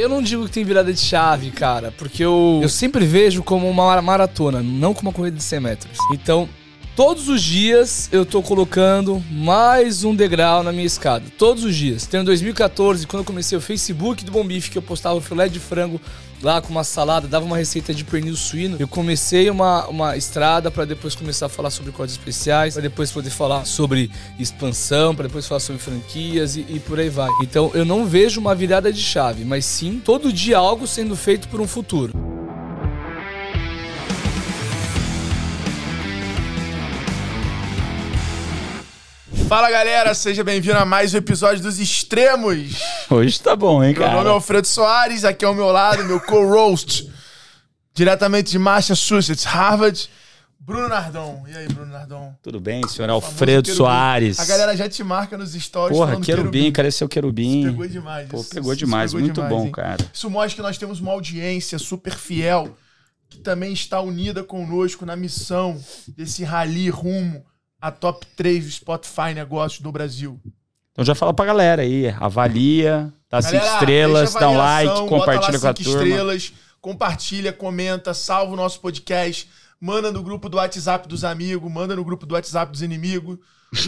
Eu não digo que tem virada de chave, cara, porque eu, eu sempre vejo como uma maratona, não como uma corrida de 100 metros. Então, todos os dias eu tô colocando mais um degrau na minha escada. Todos os dias. Tem em 2014, quando eu comecei o Facebook do Bom Bife, que eu postava o filé de frango lá com uma salada, dava uma receita de pernil suíno. Eu comecei uma, uma estrada para depois começar a falar sobre códigos especiais, para depois poder falar sobre expansão, para depois falar sobre franquias e, e por aí vai. Então eu não vejo uma virada de chave, mas sim todo dia algo sendo feito por um futuro. Fala galera, seja bem-vindo a mais um episódio dos Extremos. Hoje tá bom, hein, Meu cara? nome é Alfredo Soares, aqui ao meu lado, meu co-roast, diretamente de Massachusetts, Harvard, Bruno Nardon. E aí, Bruno Nardon? Tudo bem, senhor Alfredo querubim. Soares. A galera já te marca nos stories Porra, falando querubim, cadê seu querubim? Isso pegou demais. Pô, pegou isso demais, pegou muito demais, bom, hein? cara. Isso mostra que nós temos uma audiência super fiel que também está unida conosco na missão desse rally rumo a top 3 do Spotify Negócios do Brasil. Então já fala pra galera aí, avalia, dá cinco estrelas, dá um like, compartilha com a turma. estrelas, compartilha, comenta, salva o nosso podcast, manda no grupo do WhatsApp dos amigos, manda no grupo do WhatsApp dos inimigos.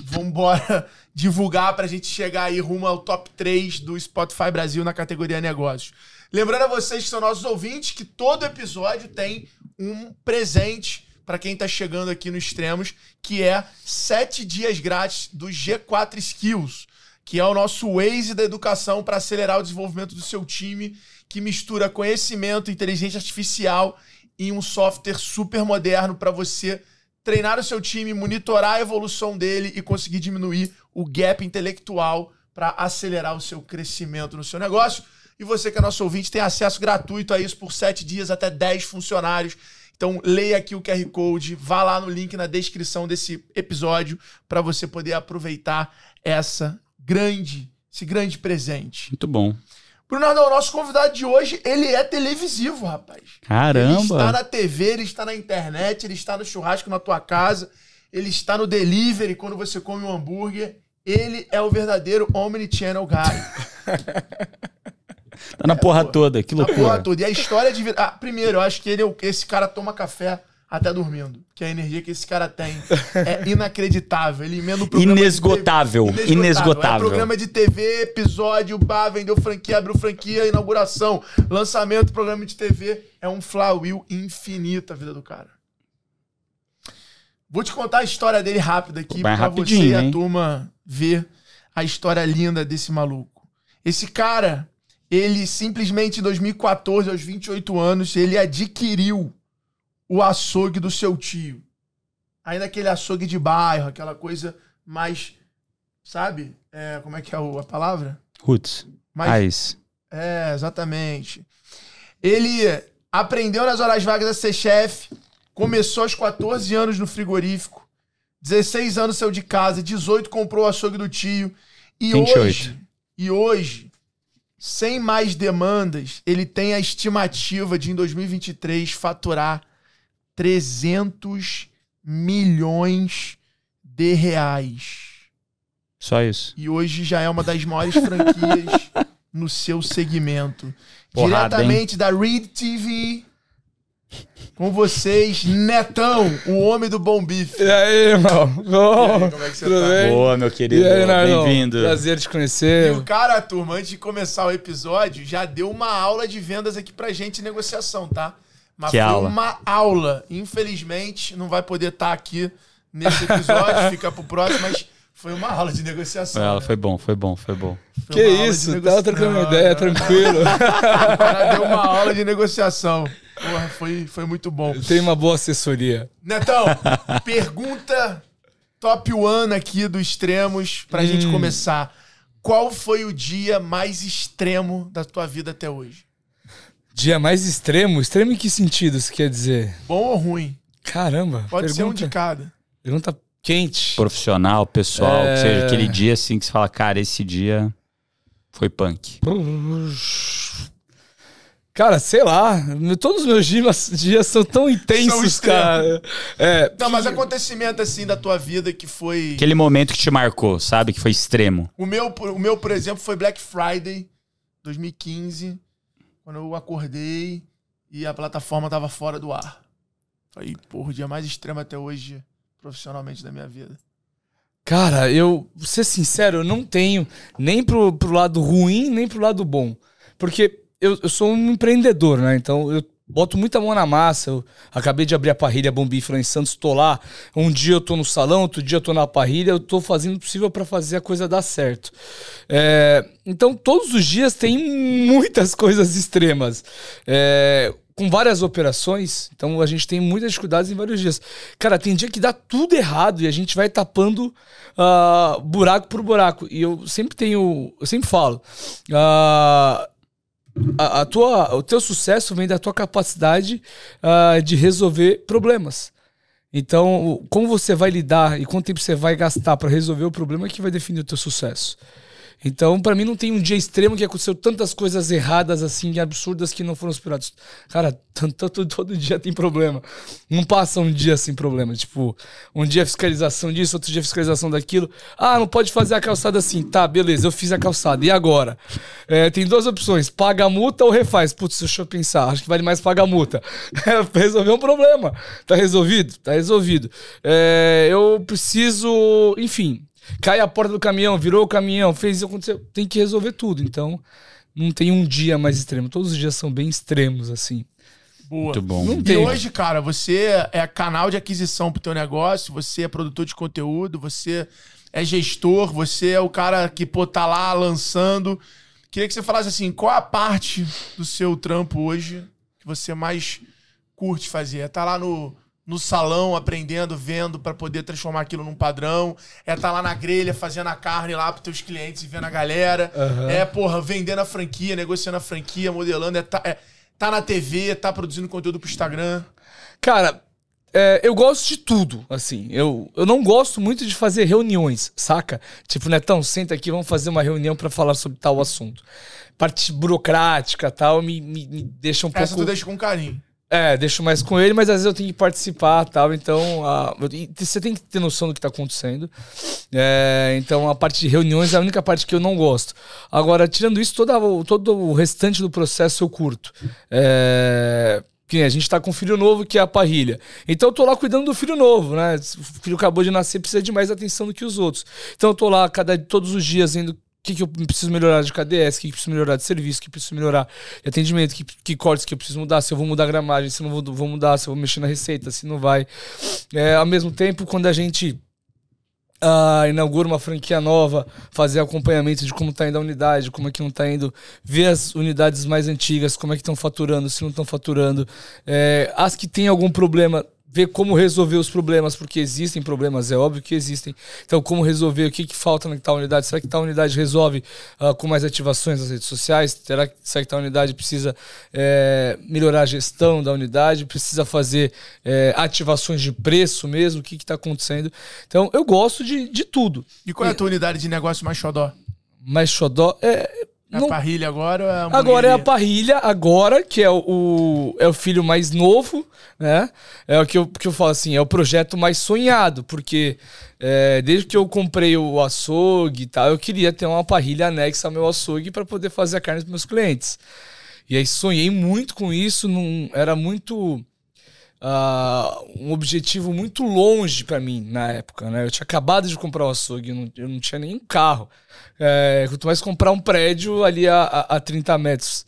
Vambora divulgar pra gente chegar aí rumo ao top 3 do Spotify Brasil na categoria negócios. Lembrando a vocês que são nossos ouvintes que todo episódio tem um presente pra quem tá chegando aqui no Extremos, que é 7 dias grátis do G4 Skills que é o nosso Waze da educação para acelerar o desenvolvimento do seu time, que mistura conhecimento, inteligência artificial em um software super moderno para você treinar o seu time, monitorar a evolução dele e conseguir diminuir o gap intelectual para acelerar o seu crescimento no seu negócio. E você que é nosso ouvinte tem acesso gratuito a isso por 7 dias até 10 funcionários. Então leia aqui o QR Code, vá lá no link na descrição desse episódio para você poder aproveitar essa grande, esse grande presente. Muito bom. Bruno o nosso convidado de hoje, ele é televisivo, rapaz. Ele está Caramba. na TV, ele está na internet, ele está no churrasco na tua casa, ele está no delivery quando você come um hambúrguer. Ele é o verdadeiro Omnichannel Guy. Tá na porra toda, que A porra loucura. toda. E a história de. Ah, primeiro, eu acho que ele é esse cara toma café até dormindo. Que a energia que esse cara tem é inacreditável. Ele emenda o programa. de Inesgotável, TV. inesgotável. É programa de TV, episódio, bar, vendeu franquia, abriu franquia, inauguração, lançamento, programa de TV. É um flywheel infinito a vida do cara. Vou te contar a história dele rápido aqui rapidinho, você e a turma ver a história linda desse maluco. Esse cara, ele simplesmente em 2014, aos 28 anos, ele adquiriu o açougue do seu tio. Ainda aquele açougue de bairro, aquela coisa mais, sabe? É, como é que é a palavra? Roots. Mais Raiz. é, exatamente. Ele aprendeu nas horas vagas a ser chefe, começou aos 14 anos no frigorífico, 16 anos saiu de casa, 18 comprou o açougue do tio e 28. hoje, e hoje, sem mais demandas, ele tem a estimativa de em 2023 faturar 300 milhões de reais. Só isso. E hoje já é uma das maiores franquias no seu segmento. Porrada, Diretamente da Read TV. Com vocês, Netão, o homem do bom bife. E aí, irmão? Bom, E aí, como é que você tudo tá? bem? Boa, meu E querido. aí, Nardon? Bem-vindo. Prazer te E conhecer. o cara, turma, antes de começar o episódio, já deu uma aula de vendas aqui pra gente de negociação, tá? Mas Que foi aula? uma aula. Infelizmente, não vai poder estar aqui nesse episódio, fica pro próximo, mas foi uma aula de negociação. Ela né? foi bom, foi bom, foi bom. Foi Que uma aula de isso, negocia- tava trocando uma Não, ideia, não. tranquilo. O cara deu uma aula de negociação. Porra, foi, foi muito bom. Tem uma boa assessoria. Netão, pergunta top one aqui do Extremos pra gente Hum. começar. Qual foi o dia mais extremo da tua vida até hoje? Dia mais extremo? Extremo em que sentido você quer dizer? Bom ou ruim? Caramba, Pode ser um pergunta, de cada. pergunta quente. Profissional, pessoal, É. que seja aquele dia assim que você fala, cara, esse dia foi punk. Cara, sei lá, todos os meus dias, dias são tão intensos, extremos. cara. É, Não, mas acontecimento assim da tua vida que foi. Aquele momento que te marcou, sabe? Que foi extremo. O meu, o meu, por exemplo, foi Black Friday 2015. quando eu acordei e a plataforma tava fora do ar. Foi, porra, o dia mais extremo até hoje, profissionalmente, da minha vida. Cara, eu, vou ser sincero, eu não tenho nem pro, pro lado ruim, nem pro lado bom. Porque eu, eu sou um empreendedor, né? Então eu boto muita mão na massa. Eu acabei de abrir a parrilha Bombifra em Santos, tô lá. Um dia eu tô no salão, outro dia eu tô na parrilha. Eu tô fazendo o possível para fazer a coisa dar certo. É, então todos os dias tem muitas coisas extremas. É, com várias operações, então a gente tem muitas dificuldades em vários dias. Cara, tem dia que dá tudo errado e a gente vai tapando uh, buraco por buraco. E eu sempre tenho, eu sempre falo, uh, a, a, tua, o teu sucesso vem da tua capacidade uh, de resolver problemas. Então, como você vai lidar e quanto tempo você vai gastar para resolver o problema é que vai definir o teu sucesso. Então, para mim, não tem um dia extremo que aconteceu tantas coisas erradas, assim, absurdas que não foram superadas. Cara, todo, todo dia tem problema. Não passa um dia sem problema. Tipo, um dia fiscalização disso, outro dia fiscalização daquilo. Ah, não pode fazer a calçada assim. Tá, beleza, eu fiz a calçada. E agora? É, tem duas opções: paga a multa ou refaz. Putz, deixa eu pensar. Acho que vale mais pagar a multa. É, resolver um problema. Tá resolvido? Tá resolvido. É, eu preciso, enfim, Cai a porta do caminhão, virou o caminhão, fez isso, aconteceu. Tem que resolver tudo. Então, não tem um dia mais extremo. Todos os dias são bem extremos, assim. Boa. Muito bom. Não tem. E hoje, cara, você é canal de aquisição pro teu negócio, você é produtor de conteúdo, você é gestor, você é o cara que, pô, tá lá lançando. Queria que você falasse assim, qual a parte do seu trampo hoje que você mais curte fazer? Tá lá no no salão aprendendo, vendo para poder transformar aquilo num padrão. É estar tá lá na grelha fazendo a carne lá para teus clientes e vendo a galera. Uhum. É, porra, vendendo a franquia, negociando a franquia, modelando. É tá, é tá na TV, tá produzindo conteúdo pro Instagram. Cara, é, eu gosto de tudo, assim. Eu, eu não gosto muito de fazer reuniões, saca? Tipo, Netão, senta aqui, vamos fazer uma reunião para falar sobre tal assunto. Parte burocrática tal, me, me, me deixa um Essa pouco. Essa tu deixa com carinho. É, deixo mais com ele, mas às vezes eu tenho que participar tal. Então, a, você tem que ter noção do que está acontecendo. É, então, a parte de reuniões é a única parte que eu não gosto. Agora, tirando isso, toda, todo o restante do processo eu curto. É, que a gente está com um filho novo, que é a parrilha. Então eu tô lá cuidando do filho novo, né? O filho acabou de nascer, precisa de mais atenção do que os outros. Então eu tô lá cada, todos os dias indo que, que eu preciso melhorar de KDS, o que, que preciso melhorar de serviço, o que preciso melhorar de atendimento, que, que cortes que eu preciso mudar, se eu vou mudar a gramagem, se não vou, vou mudar, se eu vou mexer na receita, se não vai. É, ao mesmo tempo, quando a gente uh, inaugura uma franquia nova, fazer acompanhamento de como está indo a unidade, como é que não está indo, ver as unidades mais antigas, como é que estão faturando, se não estão faturando. É, as que têm algum problema, ver como resolver os problemas, porque existem problemas, é óbvio que existem. Então, como resolver, o que, que falta na tal unidade? Será que tal unidade resolve uh, com mais ativações nas redes sociais? Será que, será que tal unidade precisa é, melhorar a gestão da unidade? Precisa fazer é, ativações de preço mesmo? O que está acontecendo? Então, eu gosto de, de tudo. E qual é a tua unidade de negócio mais xodó? Mais xodó? É, é não... a parrilha agora é a Agora é a parrilha, agora, que é o, o, é o filho mais novo, né? É o que eu, que eu falo assim, é o projeto mais sonhado, porque é, desde que eu comprei o açougue e tal, eu queria ter uma parrilha anexa ao meu açougue para poder fazer a carne dos meus clientes. E aí sonhei muito com isso, não, era muito uh, um objetivo muito longe para mim na época, né? Eu tinha acabado de comprar o açougue, eu não, eu não tinha nenhum carro. É, quanto mais comprar um prédio ali a, a, a 30 metros.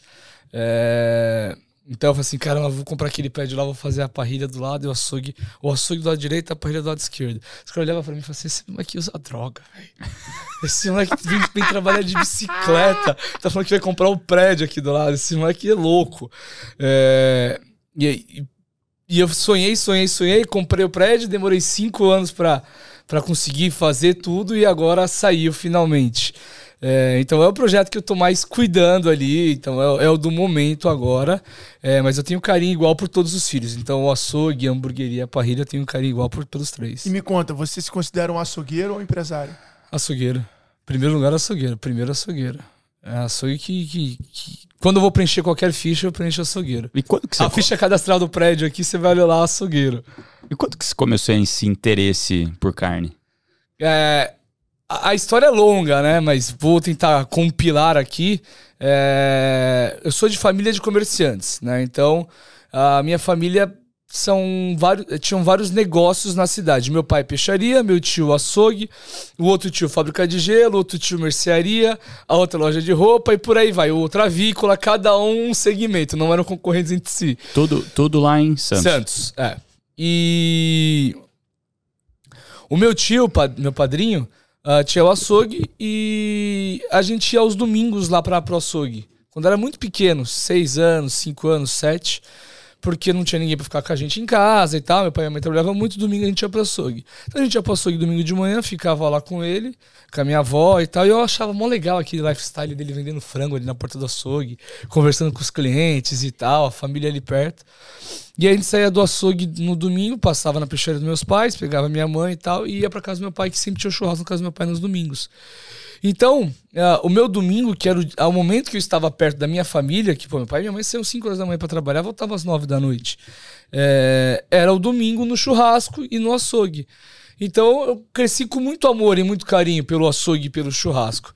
É, então eu falei assim, caramba, vou comprar aquele prédio lá, vou fazer a parrilha do lado e o açougue, o açougue do lado direito a parrilha do lado esquerdo. Os caras olhavam pra mim e falavam assim, esse moleque usa droga, velho. Esse moleque vem, vem trabalhar de bicicleta, tá falando que vai comprar o um prédio aqui do lado, esse moleque é louco. É, e, e e eu sonhei, sonhei, sonhei, comprei o prédio, demorei cinco anos para conseguir fazer tudo e agora saiu finalmente. É, então é o projeto que eu tô mais cuidando ali, então é, é o do momento agora. É, mas eu tenho carinho igual por todos os filhos. Então o açougue, a hamburgueria, a parrilha, eu tenho carinho igual por, pelos três. E me conta, você se considera um açougueiro ou empresário? Açougueiro. Primeiro lugar, açougueiro. Primeiro açougueiro. É açougue que, que, que, Quando eu vou preencher qualquer ficha, eu preencho açougueiro. E quando que você... A ficha cadastral do prédio aqui, você vai olhar lá açougueiro. E quando que você começou esse interesse por carne? É, a, a história é longa, né? Mas vou tentar compilar aqui. É, eu sou de família de comerciantes, né? Então, a minha família são vários, tinham vários negócios na cidade. Meu pai peixaria, meu tio açougue, o outro tio fábrica de gelo, outro tio mercearia, a outra loja de roupa e por aí vai. Outra avícola, cada um um segmento, não eram concorrentes entre si. Tudo, tudo lá em Santos. Santos, é. E o meu tio, meu padrinho, uh, tinha o açougue e a gente ia aos domingos lá para o açougue. Quando era muito pequeno, seis anos, cinco anos, sete porque não tinha ninguém para ficar com a gente em casa e tal. Meu pai e minha mãe trabalhavam muito, domingo a gente ia pro açougue. Então a gente ia pro açougue domingo de manhã, ficava lá com ele, com a minha avó e tal. E eu achava mó legal aquele lifestyle dele vendendo frango ali na porta do açougue, conversando com os clientes e tal, a família ali perto. E aí a gente saía do açougue no domingo, passava na peixeira dos meus pais, pegava minha mãe e tal, e ia pra casa do meu pai, que sempre tinha churrasco na casa do meu pai nos domingos. Então, uh, o meu domingo, que era o, o, momento que eu estava perto da minha família, que pô, meu pai e minha mãe saíam 5 horas da manhã para trabalhar, voltavam às 9 da noite. É, era o domingo no churrasco e no açougue. Então eu cresci com muito amor e muito carinho pelo açougue e pelo churrasco.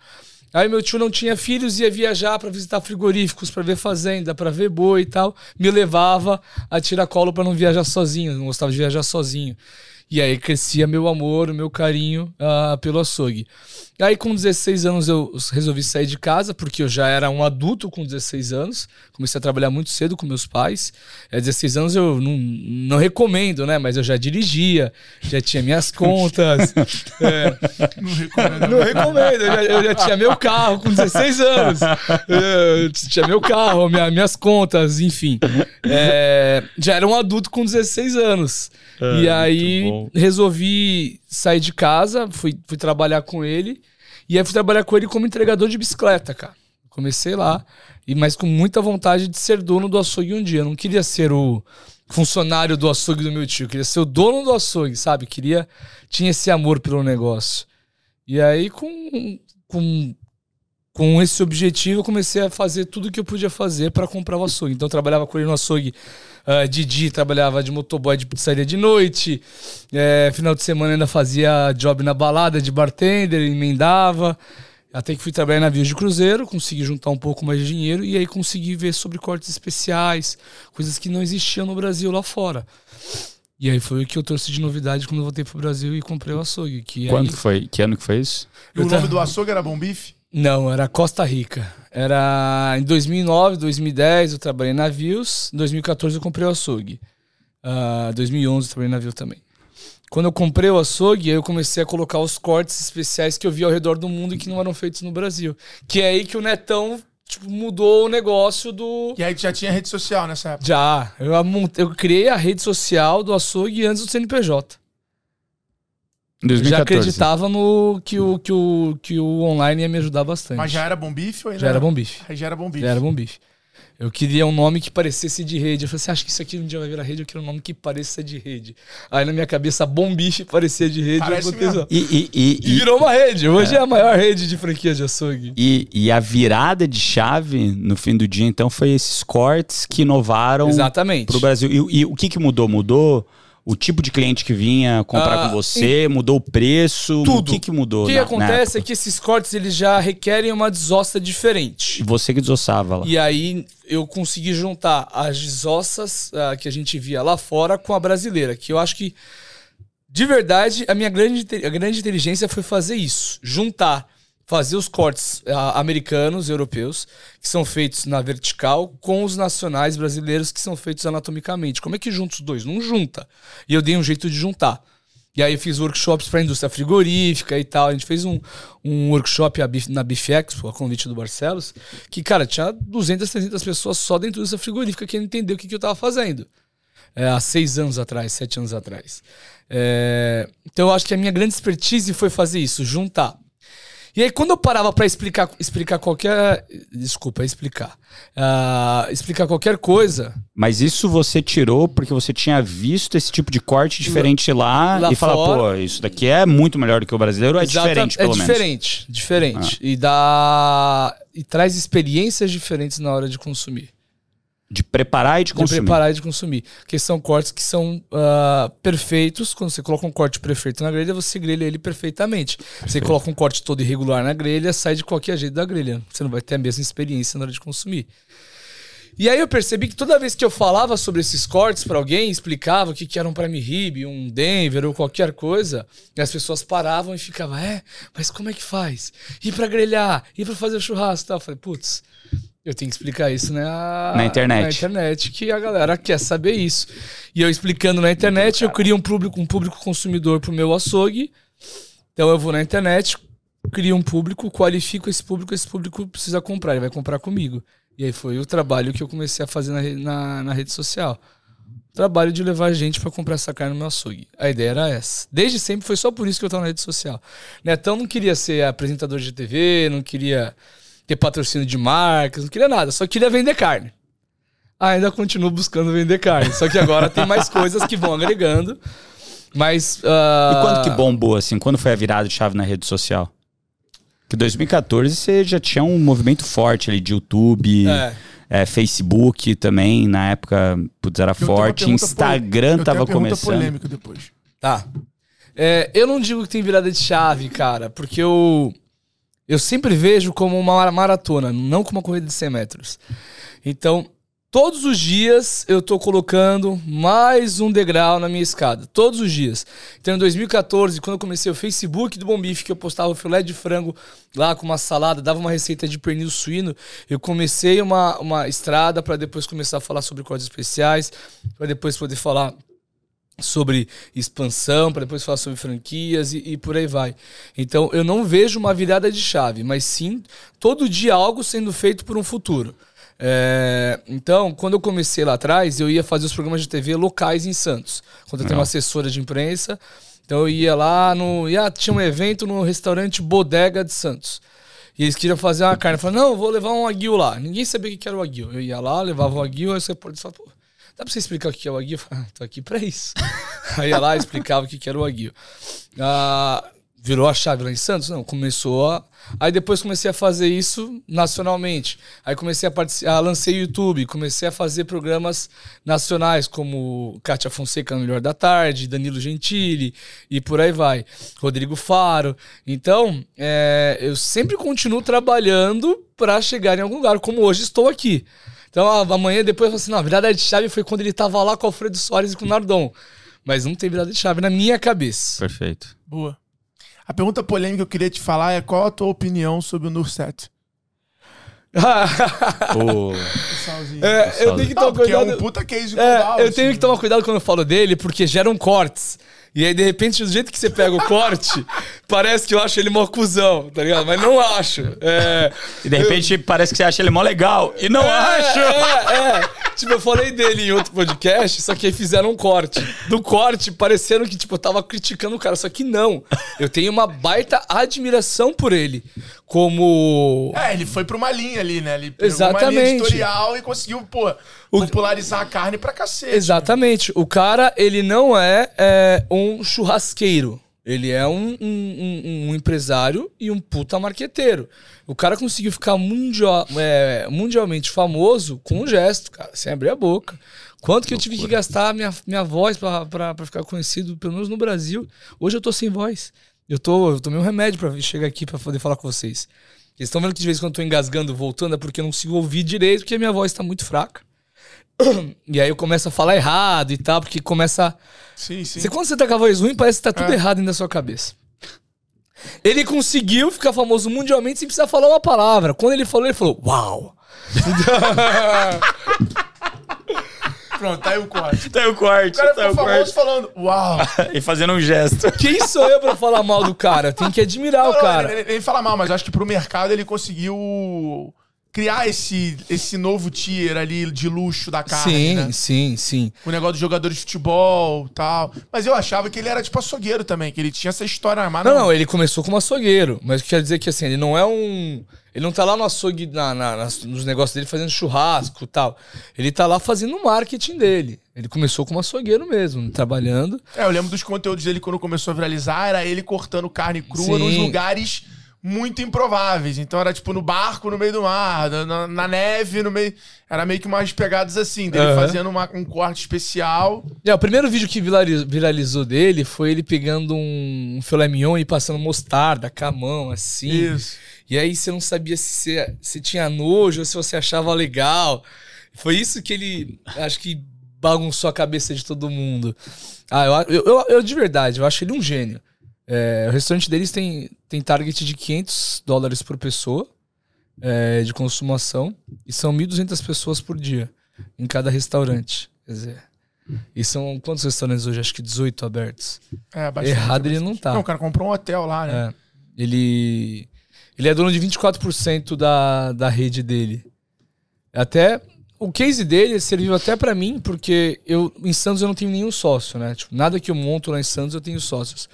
Aí meu tio não tinha filhos, ia viajar para visitar frigoríficos, para ver fazenda, para ver boi e tal. Me levava a tirar colo para não viajar sozinho, não gostava de viajar sozinho. E aí crescia meu amor, o meu carinho uh, pelo açougue. Aí com 16 anos eu resolvi sair de casa, porque eu já era um adulto com 16 anos. Comecei a trabalhar muito cedo com meus pais. É, 16 anos eu não, não recomendo, né? Mas eu já dirigia, já tinha minhas contas. é, não recomendo. Não recomendo. Eu já, eu já, tinha meu carro com 16 anos. Eu tinha meu carro, minha, minhas contas, enfim. É, já era um adulto com 16 anos. É, e aí resolvi sair de casa, fui, fui trabalhar com ele. E aí fui trabalhar com ele como entregador de bicicleta, cara. Comecei lá, e mas com muita vontade de ser dono do açougue um dia. Eu não queria ser o funcionário do açougue do meu tio, eu queria ser o dono do açougue, sabe? Queria tinha esse amor pelo negócio. E aí com com com esse objetivo eu comecei a fazer tudo que eu podia fazer para comprar o açougue. Então eu trabalhava com ele no açougue Uh, Didi trabalhava de motoboy de pizzaria de noite. É, final de semana ainda fazia job na balada de bartender, emendava. Até que fui trabalhar em navios de cruzeiro, consegui juntar um pouco mais de dinheiro e aí consegui ver sobre cortes especiais, coisas que não existiam no Brasil lá fora. E aí foi o que eu trouxe de novidade quando eu voltei pro Brasil e comprei o açougue. Que Quando aí... foi? Que ano que foi isso? E o nome do açougue era Bom Bife? Não, era Costa Rica. Era em 2009, 2010 eu trabalhei em navios. Em 2014 eu comprei o açougue. Uh, ah, 2011 eu trabalhei em navio também. Quando eu comprei o açougue, eu comecei a colocar os cortes especiais que eu vi ao redor do mundo e que não eram feitos no Brasil. Que é aí que o Netão tipo, mudou o negócio do. E aí já tinha rede social nessa época? Já. Eu, eu criei a rede social do açougue antes do CNPJ. 2014. Já acreditava no que o, que, o, que o online ia me ajudar bastante. Mas já era bom bife? Já era bom bife. Já era bom bife. Já era bom bife. Eu queria um nome que parecesse de rede. Eu falei assim, acho que isso aqui um dia vai virar rede, eu quero um nome que pareça de rede. Aí na minha cabeça, bom bife parecia de rede. Parece. E, e, e, e, virou uma rede. Hoje é. é, a maior rede de franquia de açougue. E, e a virada de chave no fim do dia, então, foi esses cortes que inovaram Exatamente. pro Brasil. E, e o que que mudou? Mudou o tipo de cliente que vinha comprar ah, com você, e... mudou o preço, tudo. O que, que mudou? O que, na, acontece é que esses cortes eles já requerem uma desossa diferente. E você que desossava lá. E aí eu consegui juntar as desossas uh, que a gente via lá fora com a brasileira, que eu acho que de verdade a minha grande, a grande inteligência foi fazer isso, juntar fazer os cortes uh, americanos, europeus, que são feitos na vertical, com os nacionais brasileiros, que são feitos anatomicamente. Como é que junta os dois? Não junta. E eu dei um jeito de juntar. E aí eu fiz workshops para a indústria frigorífica e tal. A gente fez um, um workshop na Beef Expo, a convite do Barcelos, que, cara, tinha 200, 300 pessoas só dentro dessa frigorífica que entendeu o que, que eu estava fazendo. É, há seis anos atrás, sete anos atrás. É, então eu acho que a minha grande expertise foi fazer isso, juntar e aí, quando eu parava para explicar, explicar qualquer. Desculpa, explicar. Uh, explicar qualquer coisa. Mas isso você tirou porque você tinha visto esse tipo de corte diferente lá, lá e falar, pô, isso daqui é muito melhor do que o brasileiro, é diferente, pelo menos. É diferente, diferente. Ah. E dá. E traz experiências diferentes na hora de consumir. De preparar e de consumir. De preparar e de consumir. Que são cortes que são uh, perfeitos. Quando você coloca um corte perfeito na grelha, você grelha ele perfeitamente. Perfeito. Você coloca um corte todo irregular na grelha, sai de qualquer jeito da grelha. Você não vai ter a mesma experiência na hora de consumir. E aí eu percebi que toda vez que eu falava sobre esses cortes para alguém, explicava o que, que era um prime rib, um Denver ou qualquer coisa, as pessoas paravam e ficavam, é, mas como é que faz? E para grelhar? E para fazer churrasco? Tal. Eu falei, putz, eu tenho que explicar isso na, na internet. Na internet, que a galera quer saber isso. E eu explicando na internet, eu crio um público, um público consumidor pro meu açougue. Então eu vou na internet, crio um público, qualifico esse público, esse público precisa comprar, ele vai comprar comigo. E aí foi o trabalho que eu comecei a fazer na, na, na rede social. trabalho de levar gente para comprar essa carne no meu açougue. A ideia era essa. Desde sempre foi só por isso que eu tava na rede social. Netão não queria ser apresentador de TV, não queria ter patrocínio de marcas, não queria nada, só queria vender carne. Ainda continuo buscando vender carne, só que agora tem mais coisas que vão agregando. Mas. Uh... E quando que bombou, assim? Quando foi a virada de chave na rede social? Que 2014 você já tinha um movimento forte ali de YouTube. É. É, Facebook também, na época, putz, era eu forte. Instagram tava começando. polêmica depois. Tá. É, eu não digo que tem virada de chave, cara, porque eu eu sempre vejo como uma maratona, não como uma corrida de 100 metros. Então, todos os dias eu tô colocando mais um degrau na minha escada. Todos os dias. Então, em 2014, quando eu comecei o Facebook do Bom Bife, que eu postava o filé de frango lá com uma salada, dava uma receita de pernil suíno, eu comecei uma, uma estrada para depois começar a falar sobre cortes especiais, para depois poder falar sobre expansão, para depois falar sobre franquias e, e, por aí vai. Então eu não vejo uma virada de chave, mas sim todo dia algo sendo feito por um futuro. É, então, quando eu comecei lá atrás, eu ia fazer os programas de TV locais em Santos. Quando eu tenho uma assessora de imprensa, então eu ia lá no. Ia, tinha um evento no restaurante Bodega de Santos. E eles queriam fazer uma carne. Eu falei, não, vou levar um aguil lá. Ninguém sabia o que era o aguil. Eu ia lá, levava o aguil, aí você pode falar, pô, Dá pra você explicar o que é o aguio? Ah, tô aqui pra isso. Aí ia lá explicava o que era o aguio. Ah, virou a chave lá em Santos? Não, começou a. Aí depois comecei a fazer isso nacionalmente. Aí comecei a participar, ah, lancei o YouTube, comecei a fazer programas nacionais, como Kátia Fonseca no Melhor da Tarde, Danilo Gentili e por aí vai. Rodrigo Faro. Então, é, eu sempre continuo trabalhando para chegar em algum lugar, como hoje estou aqui. Então amanhã depois eu assim, não, a virada de chave foi quando ele tava lá com o Alfredo Soares e com o Nardon. Mas não tem virada de chave na minha cabeça. Perfeito. Boa. A pergunta polêmica que eu queria te falar é qual a tua opinião sobre o Nurset? oh. é, eu tenho que tomar cuidado. É um puta case é, global, Eu tenho assim. que tomar cuidado quando eu falo dele, porque geram cortes. E aí, de repente, do jeito que você pega o corte, parece que eu acho ele mó cuzão, tá ligado? Mas não acho. É, e de repente eu... parece que você acha ele mó legal. E não é, acho! É, é. Tipo, eu falei dele em outro podcast, só que aí fizeram um corte. Do corte, parecendo que, tipo, eu tava criticando o cara. Só que não. Eu tenho uma baita admiração por ele. Como. É, ele foi pra uma linha ali, né? Ele Exatamente. uma linha editorial e conseguiu, pô, popularizar a carne pra cacete. Exatamente. O cara, ele não é, é um churrasqueiro. Ele é um, um, um, um, empresário e um puta marqueteiro. O cara conseguiu ficar mundial, é, mundialmente famoso com um gesto, cara, sem abrir a boca. Quanto que, que eu tive que gastar minha, minha voz para ficar conhecido, pelo menos no Brasil. Hoje eu tô sem voz. Eu, tô, eu tomei um remédio para chegar aqui para poder falar com vocês. Eles estão vendo que de vez em quando eu tô engasgando, voltando, é porque eu não consigo ouvir direito, porque a minha voz tá muito fraca. E aí eu começo a falar errado e tal, porque começa. Sim, sim. Você, quando você tá com a voz ruim, parece que tá tudo é. errado dentro da sua cabeça. Ele conseguiu ficar famoso mundialmente sem precisar falar uma palavra. Quando ele falou, ele falou: Uau! Pronto, tá aí o corte. Tá aí o corte. O cara tá ficou famoso falando, uau. e fazendo um gesto. Quem sou eu pra falar mal do cara? Tem que admirar não, o cara. Ele, ele, ele fala mal, mas eu acho que pro mercado ele conseguiu criar esse, esse novo tier ali de luxo da carne, sim, né? Sim, sim, O negócio dos jogadores de futebol tal. Mas eu achava que ele era tipo açougueiro também, que ele tinha essa história armada. Não, não, ele começou como açougueiro. Mas quer dizer que assim, ele não é um. Ele não tá lá no açougue, na, na, nos negócios dele fazendo churrasco e tal. Ele tá lá fazendo o marketing dele. Ele começou como açougueiro mesmo, trabalhando. É, eu lembro dos conteúdos dele quando começou a viralizar, era ele cortando carne crua Sim. nos lugares muito improváveis. Então era tipo no barco no meio do mar, na, na neve, no meio. Era meio que umas pegadas assim, dele uhum. fazendo uma, um corte especial. É, o primeiro vídeo que viralizou dele foi ele pegando um, filé mignon e passando mostarda com a mão, assim. Isso. E aí você não sabia se você, se tinha nojo ou se você achava legal. Foi isso que ele, acho que bagunçou a cabeça de todo mundo. Ah, eu, eu, eu, eu de verdade, eu acho ele um gênio. É, o restaurante deles tem, tem target de 500 dólares por pessoa é, de consumação e são 1.200 pessoas por dia em cada restaurante. Quer dizer, e são quantos restaurantes hoje? Acho que 18 abertos. É, bastante, Errado bastante. ele não tá. Não, o cara comprou um hotel lá, né? É, ele, ele é dono de 24% da, da rede dele. Até o case dele serviu até para mim, porque eu em Santos eu não tenho nenhum sócio, né? Tipo, nada que eu monto lá em Santos eu tenho sócios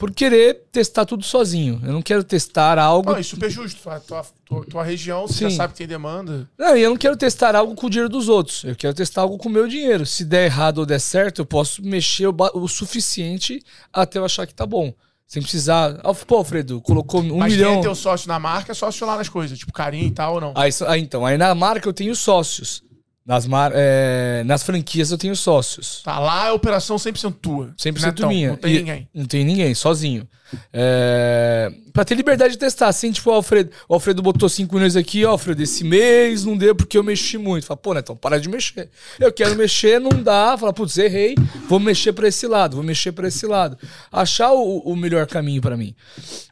por querer testar tudo sozinho. Eu não quero testar algo. Não, é super justo. Tua, tua, tua região, você Sim. já sabe que tem demanda. Não, e eu não quero testar algo com o dinheiro dos outros. Eu quero testar algo com o meu dinheiro. Se der errado ou der certo, eu posso mexer o, o suficiente até eu achar que tá bom. Sem precisar. Pô, Alfredo, colocou um Mas milhão. Mas quem é teu sócio na marca é sócio lá nas coisas, tipo carinho e tal ou não? Aí, aí então, aí na marca eu tenho sócios. Nas, mar, é, nas franquias eu tenho sócios. Tá lá é operação 100% tua. 100% Netão, minha. Não tem e, ninguém. Não tem ninguém, sozinho. É, pra ter liberdade de testar. Assim, tipo, o Alfredo, o Alfredo botou 5 milhões aqui, ó, Alfredo, esse mês não deu porque eu mexi muito. Fala, pô, Netão, para de mexer. Eu quero mexer, não dá. Fala, putz, errei, vou mexer pra esse lado, vou mexer pra esse lado. Achar o, o melhor caminho para mim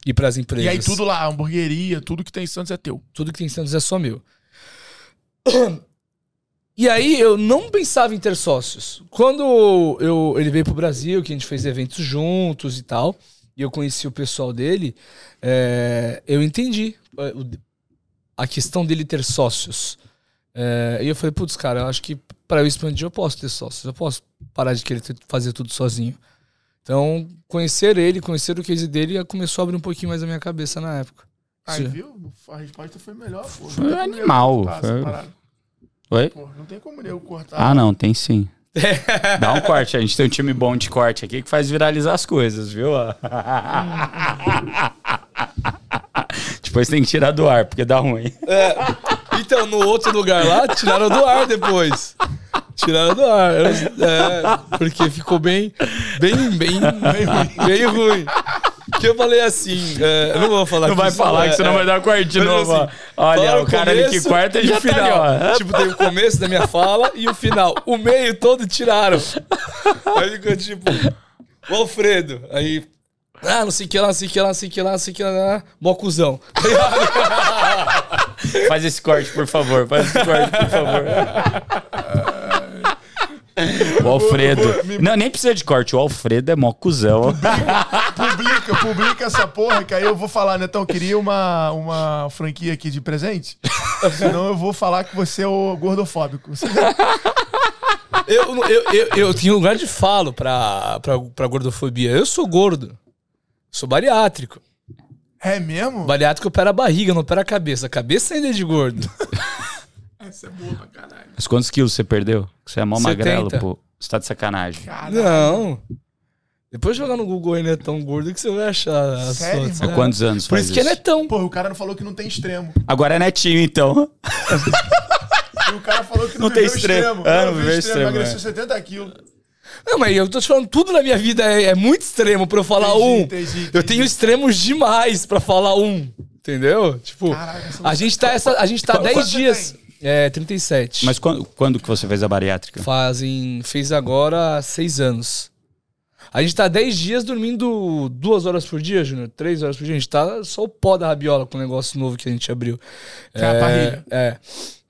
e pras empresas. E aí tudo lá, hamburgueria, tudo que tem em Santos é teu. Tudo que tem em Santos é só meu. E aí eu não pensava em ter sócios. Quando eu, ele veio pro Brasil, que a gente fez eventos juntos e tal, e eu conheci o pessoal dele, é, eu entendi é, a questão dele ter sócios. É, e eu falei, putz, cara, eu acho que para eu expandir eu posso ter sócios, eu posso parar de querer fazer tudo sozinho. Então, conhecer ele, conhecer o case dele, começou a abrir um pouquinho mais a minha cabeça na época. Aí, viu? A resposta foi melhor. Pô. Foi animal. Foi... Oi? Pô, não tem como eu cortar. Ah, não, tem sim. Dá um corte, a gente tem um time bom de corte aqui que faz viralizar as coisas, viu? depois tem que tirar do ar, porque dá ruim. É, então, no outro lugar lá, tiraram do ar depois. Tiraram do ar. É, porque ficou bem, bem, bem, bem ruim. Bem ruim. Que eu falei assim, é, eu não vou falar Não vai falar é, que você não vai dar quarto de novo. Assim, Olha, o cara ali que quarta já tá final. Tá tipo, tem o começo da minha fala e o final. O meio todo tiraram. Aí ficou tipo, o Alfredo. Aí, ah, não sei o que lá, não sei o que lá, não sei o que lá, não sei o que lá, mocuzão. Faz esse corte, por favor. Faz esse corte, por favor. O Alfredo. Não, nem precisa de corte. O Alfredo é mó cuzão. Publica, publica essa porra, que aí eu vou falar, Netão, queria uma, uma franquia aqui de presente. Senão eu vou falar que você é o gordofóbico. Eu, eu, eu, eu tinha um lugar de falo pra, pra, pra gordofobia. Eu sou gordo. Sou bariátrico. É mesmo? Bariátrico opera a barriga, não opera a cabeça. A cabeça ainda é de gordo. Essa é boa pra caralho. Mas quantos quilos você perdeu? Você é mó 70. magrelo, pô. Você tá de sacanagem. Caralho. Não. Depois jogar no Google ele é tão gordo que você vai achar as Sério, fotos. Há quantos anos Por isso que ele é tão. Pô, o cara não falou que não tem extremo. Agora é netinho, então. e o cara falou que não, não tem extremo. extremo. Ah, não, não viveu extremo. Emagreceu é. 70 quilos. Não, mas eu tô te falando, tudo na minha vida é, é muito extremo pra eu falar entendi, um. Entendi, entendi. Eu tenho extremos demais pra falar um. Entendeu? Tipo, Caraca, a gente tá, essa, a gente tá 10 dias. É, 37. Mas quando, quando que você fez a bariátrica? Fazem. Fez agora seis anos. A gente tá 10 dias dormindo duas horas por dia, Júnior. Três horas por dia. A gente tá só o pó da rabiola com o negócio novo que a gente abriu. Que é, é a parrilha. É.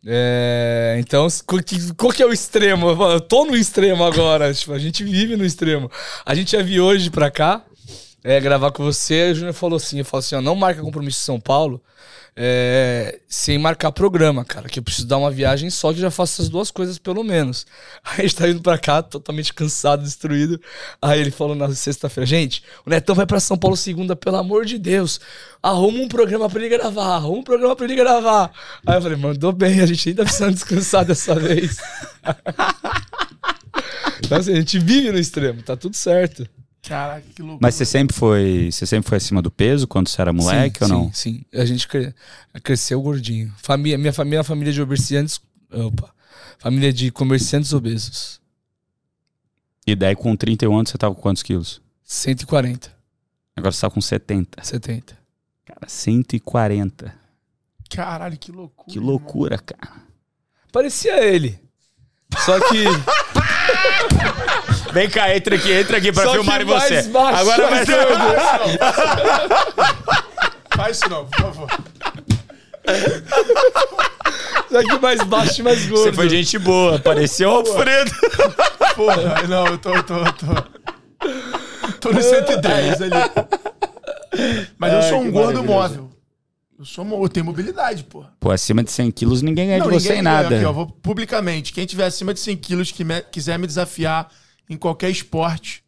É, então, qual que, qual que, é o extremo? Eu tô no extremo agora. tipo, a gente vive no extremo. A gente ia vir hoje pra cá é, gravar com você. O Júnior falou assim: eu falo assim, ó, não marca compromisso em São Paulo é, sem marcar programa, cara. Que eu preciso dar uma viagem só que já faço essas duas coisas pelo menos. Aí a gente tá indo pra cá, totalmente cansado, destruído. Aí ele falou na sexta-feira: gente, o Netão vai pra São Paulo segunda, pelo amor de Deus. Arruma um programa pra ele gravar, arruma um programa pra ele gravar. Aí eu falei: mandou bem, a gente ainda precisa descansar dessa vez. então assim, a gente vive no extremo, tá tudo certo. Caraca, que loucura. Mas você sempre foi, você sempre foi acima do peso quando você era moleque sim, ou não? Sim, sim. A gente cre... cresceu gordinho. Família, minha família é uma família de comerciantes. Opa. Família de comerciantes obesos. E daí com 31 anos você tava com quantos quilos? 140. Agora você tá com 70. 70. Cara, 140. Caralho, que loucura. Que loucura, irmão. cara. Parecia ele. Só que. Vem cá, entra aqui, entra aqui pra Só filmar você. Baixo, Agora vai ser. Faz isso não, por favor. Só que mais baixo e mais gordo. Você foi gente boa, pareceu o Alfredo. Porra, não, eu tô, eu tô, eu tô. Tô no 110 ali. Mas eu sou um gordo móvel. Eu, sou, eu tenho mobilidade, pô. Pô, acima de 100 quilos ninguém ganha não, de você em nada. Aqui, ó, vou publicamente. Quem tiver acima de 100 quilos que me, quiser me desafiar em qualquer esporte,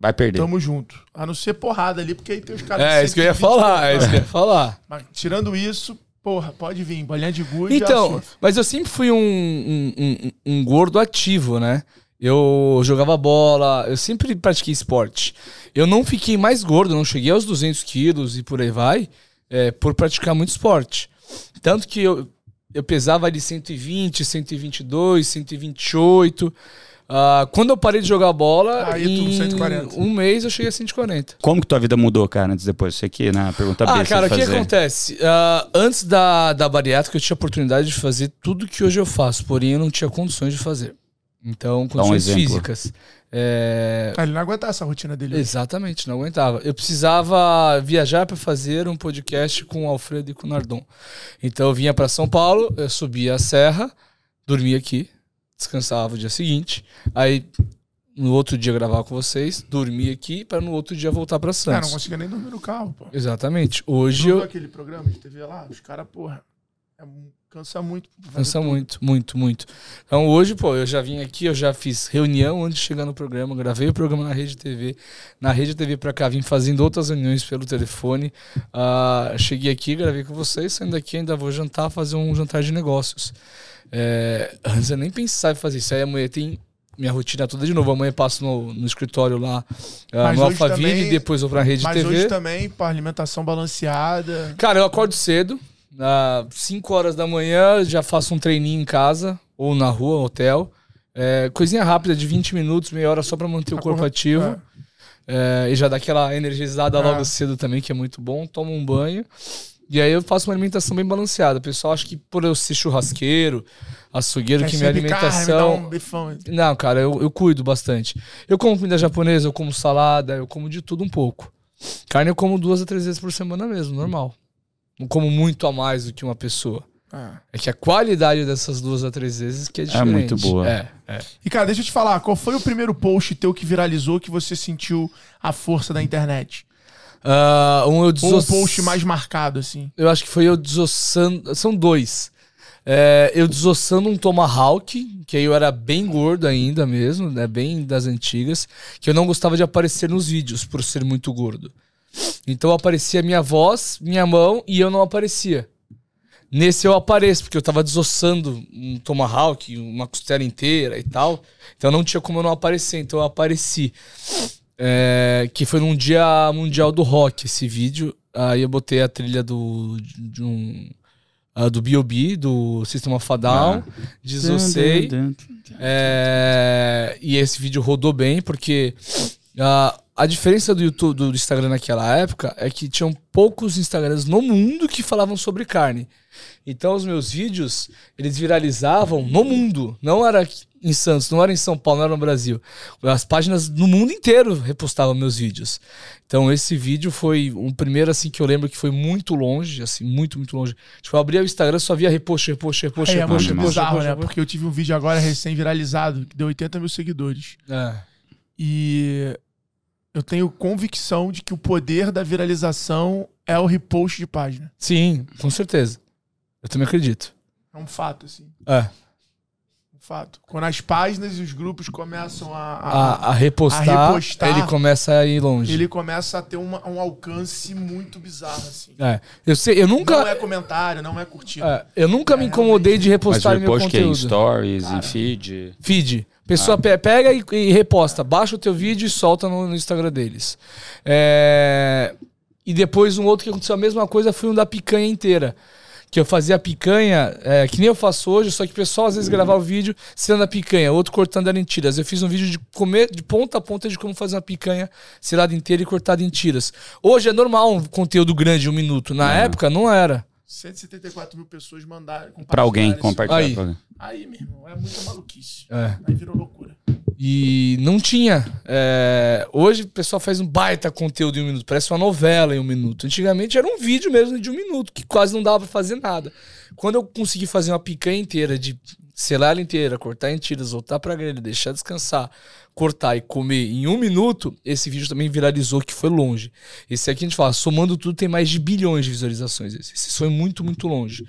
vai perder. Tamo junto. A não ser porrada ali, porque aí tem os caras. É, isso que eu ia falar, é isso que eu ia falar. Mas tirando isso, porra, pode vir. Bolinha de gude. Então, mas eu sempre fui um, um, um, um gordo ativo, né? Eu jogava bola, eu sempre pratiquei esporte. Eu não fiquei mais gordo, não cheguei aos 200 quilos e por aí vai é, por praticar muito esporte. Tanto que eu, eu pesava ali 120, 122, 128. Uh, quando eu parei de jogar bola, Aí, em um mês eu cheguei a 140. Como que tua vida mudou, cara, antes depois? Isso aqui, né? Pergunta Ah, cara, o que acontece? Uh, antes da, da bariátrica, eu tinha a oportunidade de fazer tudo que hoje eu faço, porém eu não tinha condições de fazer. Então, condições um físicas. É... Ah, ele não aguentava essa rotina dele. Exatamente, não aguentava. Eu precisava viajar para fazer um podcast com o Alfredo e com o Nardon. Então eu vinha para São Paulo, eu subia a serra, dormia aqui, descansava o dia seguinte, aí no outro dia gravar com vocês, dormir aqui para no outro dia voltar para Santos. Cara, não conseguia nem dormir no carro, pô. Exatamente. Hoje eu aquele programa de TV lá, os caras, porra, é Cansa muito. Cansa tudo. muito, muito, muito. Então hoje, pô, eu já vim aqui, eu já fiz reunião antes de chegar no programa, gravei o programa na Rede TV. Na Rede TV pra cá, vim fazendo outras reuniões pelo telefone. Uh, cheguei aqui, gravei com vocês, saindo daqui ainda vou jantar, fazer um jantar de negócios. É, antes eu nem pensava em fazer isso. Aí amanhã tem minha rotina toda de novo. Amanhã passo no, no escritório lá uh, no Alphaville, depois vou pra Rede mas TV. Mas hoje também, para alimentação balanceada. Cara, eu acordo cedo. Às 5 horas da manhã já faço um treininho em casa, ou na rua, hotel. É, coisinha rápida de 20 minutos, meia hora só para manter o corpo ativo. É. É, e já dá aquela energizada logo é. cedo também, que é muito bom. Tomo um banho. E aí eu faço uma alimentação bem balanceada. O pessoal acha que por eu ser churrasqueiro, açougueiro, que minha alimentação. Carne, um Não, cara, eu, eu cuido bastante. Eu como comida japonesa, eu como salada, eu como de tudo um pouco. Carne eu como duas a três vezes por semana mesmo, normal. Não como muito a mais do que uma pessoa. Ah. É que a qualidade dessas duas a três vezes que é diferente. É muito boa. É, é. E cara, deixa eu te falar, qual foi o primeiro post teu que viralizou que você sentiu a força da internet? Uh, um eu desoss... Ou o post mais marcado, assim? Eu acho que foi eu desossando. São dois. É, eu desossando um Tomahawk, que aí eu era bem gordo ainda mesmo, né? Bem das antigas, que eu não gostava de aparecer nos vídeos por ser muito gordo. Então aparecia minha voz, minha mão e eu não aparecia. Nesse eu apareço, porque eu tava desossando um tomahawk, uma costela inteira e tal. Então não tinha como eu não aparecer, então eu apareci. É, que foi num dia mundial do rock esse vídeo. Aí eu botei a trilha do. De um, uh, do B.O.B., do Sistema Fadal, ah. desossei. É, e esse vídeo rodou bem, porque. Uh, a diferença do YouTube, do Instagram naquela época é que tinham poucos Instagrams no mundo que falavam sobre carne. Então os meus vídeos, eles viralizavam no mundo. Não era em Santos, não era em São Paulo, não era no Brasil. As páginas no mundo inteiro repostavam meus vídeos. Então esse vídeo foi um primeiro assim que eu lembro que foi muito longe, assim, muito, muito longe. Tipo, eu abria o Instagram só via repost, repost, repost, é, repost, é repost, bizarro, né? Porque eu tive um vídeo agora recém viralizado que deu 80 mil seguidores. É. E eu tenho convicção de que o poder da viralização é o repost de página. Sim, com certeza. Eu também acredito. É um fato, assim. É. Fato. Quando as páginas e os grupos começam a, a, a, a repostar, a repostar, ele começa a ir longe. Ele começa a ter uma, um alcance muito bizarro, assim. É. Eu sei, eu nunca. Não é comentário, não é curtida. É. Eu nunca é, me incomodei de repostar Mas meu conteúdo. Que é stories, em feed. Feed. Pessoa ah. pega e, e, reposta, baixa o teu vídeo e solta no, no Instagram deles. É... E depois um outro que aconteceu a mesma coisa foi um da picanha inteira que eu fazia picanha, é, que nem eu faço hoje, só que o pessoal às vezes gravava o vídeo sendo a picanha, outro cortando ela em tiras. Eu fiz um vídeo de comer de ponta a ponta de como fazer uma picanha selada inteira e cortada em tiras. Hoje é normal um conteúdo grande, um minuto. Na é. época não era. 174 mil pessoas mandaram. Para alguém compartilhar. Aí. Aí, meu irmão, é muita maluquice. É. Aí virou loucura. E não tinha. É... Hoje o pessoal faz um baita conteúdo em um minuto. Parece uma novela em um minuto. Antigamente era um vídeo mesmo de um minuto, que quase não dava pra fazer nada. Quando eu consegui fazer uma picanha inteira, de selar ela inteira, cortar em tiras, voltar pra grelha, deixar descansar, cortar e comer em um minuto, esse vídeo também viralizou, que foi longe. Esse aqui a gente fala, somando tudo, tem mais de bilhões de visualizações. Esse, esse foi muito, muito longe.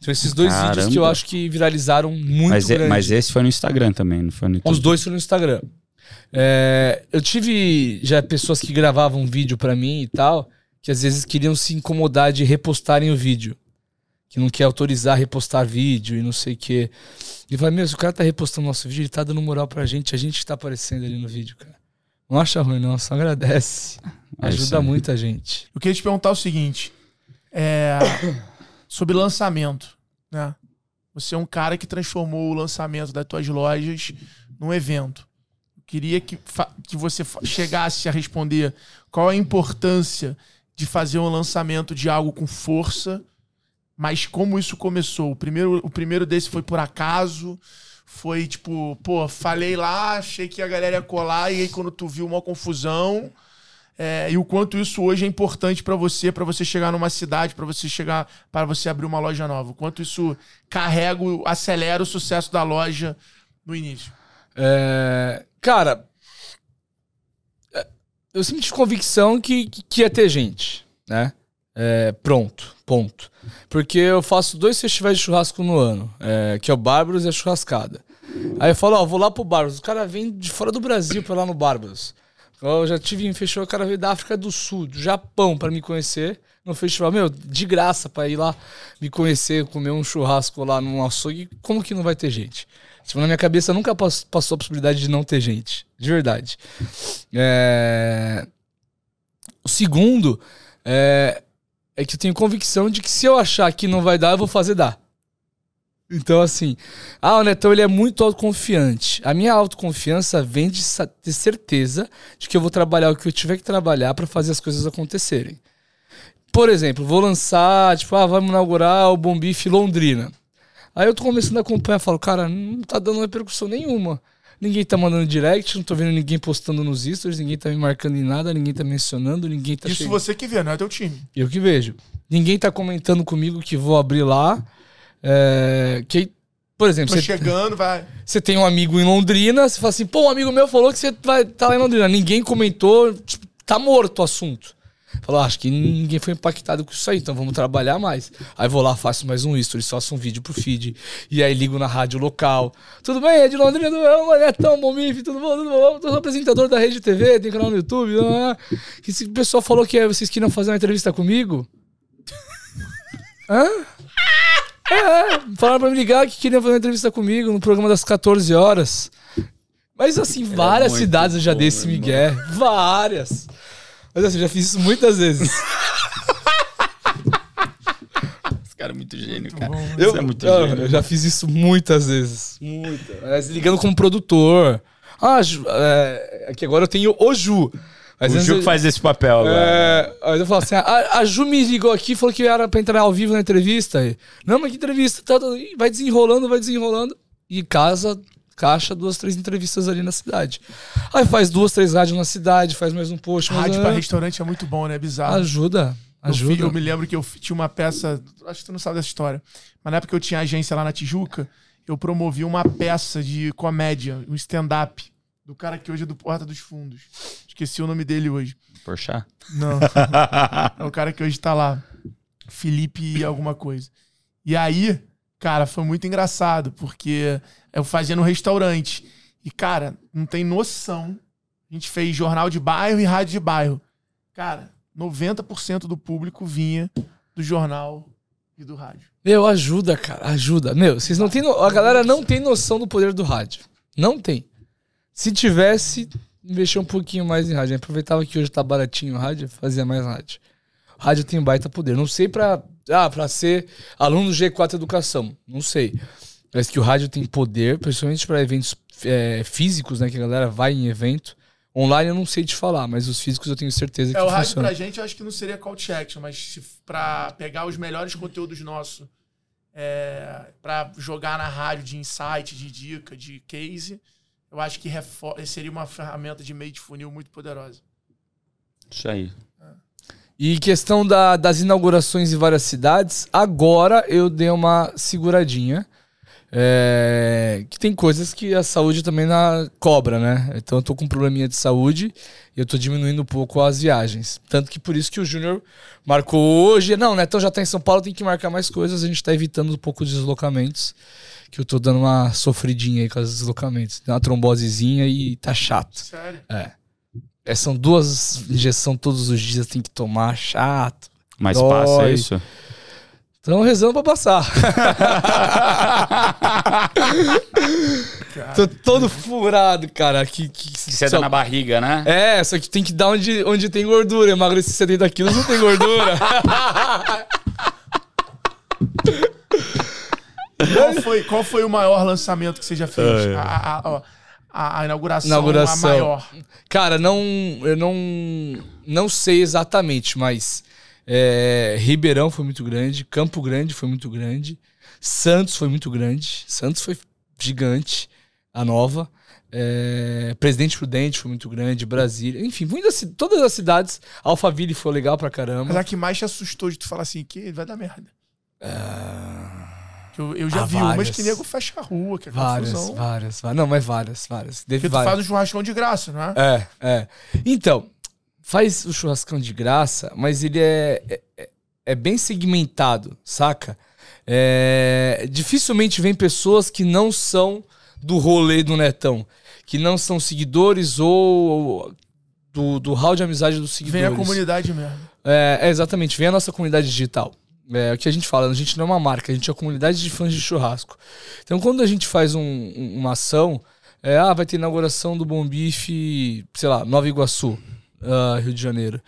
São esses dois Caramba. vídeos que eu acho que viralizaram muito mas, é, mas esse foi no Instagram também, não foi no YouTube? Os dois foram no Instagram. É, eu tive já pessoas que gravavam vídeo para mim e tal, que às vezes queriam se incomodar de repostarem o vídeo. Que não quer autorizar repostar vídeo e não sei o quê. E vai, meu, se o cara tá repostando nosso vídeo, ele tá dando moral pra gente, a gente que tá aparecendo ali no vídeo, cara. Não acha ruim, não, só agradece. É Ajuda muita gente. Eu queria te perguntar o seguinte: é, sobre lançamento, né? Você é um cara que transformou o lançamento das tuas lojas num evento. Eu queria que, que você chegasse a responder qual a importância de fazer um lançamento de algo com força mas como isso começou? O primeiro, o primeiro desse foi por acaso? Foi tipo, pô, falei lá, achei que a galera ia colar, e aí quando tu viu uma confusão. É, e o quanto isso hoje é importante para você, para você chegar numa cidade, para você chegar, para você abrir uma loja nova. O quanto isso carrega, acelera o sucesso da loja no início. É, cara, é, eu sempre tive convicção que, que ia ter gente, né? É, pronto, ponto. Porque eu faço dois festivais de churrasco no ano, é, que é o Bárbaros e a Churrascada. Aí eu falo, ó, vou lá pro Bárbaros. O cara vem de fora do Brasil pra lá no Bárbaros. Eu já tive em festival, o cara veio da África do Sul, do Japão, para me conhecer no festival. Meu, de graça pra ir lá me conhecer, comer um churrasco lá no açougue. Como que não vai ter gente? Tipo, na minha cabeça nunca passou a possibilidade de não ter gente. De verdade. É... O segundo é, é que eu tenho convicção de que se eu achar que não vai dar, eu vou fazer dar. Então, assim, ah, o Netão ele é muito autoconfiante. A minha autoconfiança vem de ter certeza de que eu vou trabalhar o que eu tiver que trabalhar para fazer as coisas acontecerem. Por exemplo, vou lançar, tipo, ah, vamos inaugurar o Bombife Londrina. Aí eu tô começando a acompanhar falo, cara, não tá dando repercussão nenhuma. Ninguém tá mandando direct, não tô vendo ninguém postando nos stories, ninguém tá me marcando em nada, ninguém tá mencionando, ninguém tá Isso chegando. você que vê, não é teu time. Eu que vejo. Ninguém tá comentando comigo que vou abrir lá. É, que, por exemplo, tô você chegando, vai. Você tem um amigo em Londrina, você fala assim, pô, um amigo meu falou que você vai tá lá em Londrina. Ninguém comentou, tipo, tá morto o assunto. Falou, ah, acho que ninguém foi impactado com isso aí, então vamos trabalhar mais. Aí vou lá, faço mais um story, faço um vídeo pro feed. E aí ligo na rádio local. Tudo bem, é de Londrina, é tão bom, Mif, tudo bom, tudo bom. Tô apresentador da Rede TV, tem canal no YouTube. Não, Que esse pessoal falou que vocês queriam fazer uma entrevista comigo. Hã? É, falaram pra me ligar que queriam fazer uma entrevista comigo no programa das 14 horas. Mas assim, é várias é cidades eu já dei esse migué. Várias. Mas assim, eu já fiz isso muitas vezes. Esse cara é muito gênio, cara. eu, é muito eu, gênio. Eu já fiz isso muitas vezes. Muitas. Mas ligando como produtor. Ah, é, aqui agora eu tenho o Ju. Mas o Ju que faz esse papel agora. É, aí eu falo assim: a, a, Ju me ligou aqui falou que era pra entrar ao vivo na entrevista. Não, mas que entrevista? Tá, tá, vai desenrolando, vai desenrolando. E casa caixa, duas, três entrevistas ali na cidade. Aí faz duas, três rádios na cidade, faz mais um post. Rádio para restaurante é muito bom, né? Bizarro. Ajuda. Ajuda. Eu, eu, me lembro que eu tinha uma peça, acho que tu não sabe dessa história, mas na época que eu tinha agência lá na Tijuca, eu promovi uma peça de comédia, um stand-up, do cara que hoje é do Porta dos Fundos. Esqueci o nome dele hoje. Porchat? Não. é o cara que hoje tá lá. Felipe alguma coisa. E aí, cara, foi muito engraçado, porque eu fazia no restaurante. E, cara, não tem noção. A gente fez jornal de bairro e rádio de bairro. Cara, 90% do público vinha do jornal e do rádio. Meu, ajuda, cara, ajuda. Meu, vocês não têm. No... A galera não tem noção do poder do rádio. Não tem. Se tivesse, investir um pouquinho mais em rádio. aproveitava que hoje tá baratinho o rádio, fazia mais rádio. Rádio tem baita poder. Não sei pra, ah, pra ser aluno do G4 Educação. Não sei. Mas que o rádio tem poder, principalmente para eventos é, físicos, né? Que a galera vai em evento. Online eu não sei te falar, mas os físicos eu tenho certeza que É, o rádio funciona. pra gente eu acho que não seria call to action, mas para pegar os melhores conteúdos nossos é, para jogar na rádio de insight, de dica, de case, eu acho que seria uma ferramenta de meio de funil muito poderosa. Isso aí. E questão da, das inaugurações em várias cidades, agora eu dei uma seguradinha. É, que tem coisas que a saúde também na cobra, né? Então eu tô com um probleminha de saúde e eu tô diminuindo um pouco as viagens. Tanto que por isso que o Júnior marcou hoje. Não, né? Então já tá em São Paulo, tem que marcar mais coisas. A gente tá evitando um pouco de deslocamentos. Que eu tô dando uma sofridinha aí com os deslocamentos. Deu uma trombosezinha e tá chato. Sério? É. é são duas injeções todos os dias, tem que tomar, chato. Mas Dói. passa isso? Estão rezando pra passar. Tô todo furado, cara. Que, que, que só... na barriga, né? É, só que tem que dar onde, onde tem gordura. Emagreci 70 quilos, não tem gordura. qual, foi, qual foi o maior lançamento que você já fez? É. A, a, a, a, inauguração, inauguração, a maior. Cara, não, eu não, não sei exatamente, mas é, Ribeirão foi muito grande, Campo Grande foi muito grande, Santos foi muito grande, Santos foi gigante, a nova. É, Presidente Prudente foi muito grande, Brasília, enfim, muitas, todas as cidades. Alphaville foi legal pra caramba. Mas a que mais te assustou de tu falar assim, que vai dar merda? Uh... Eu, eu, já ah, vi várias. umas que nego fecha a rua, que é várias, confusão. Várias, várias. Não, mas várias, várias. Porque tu várias. faz um churrascão de graça, não é? É, é. Então, faz o churrascão de graça, mas ele é, é, é bem segmentado, saca? É, dificilmente vem pessoas que não são do rolê do Netão, que não são seguidores ou do, do hall de amizade dos seguidores. Vem a comunidade mesmo. É, é exatamente, vem a nossa comunidade digital. É o que a gente fala, a gente não é uma marca, a gente é uma comunidade de fãs de churrasco. Então, quando a gente faz um, uma ação, é, ah, vai ter inauguração do Bom Bife, sei lá, Nova Iguaçu uh, Rio de Janeiro.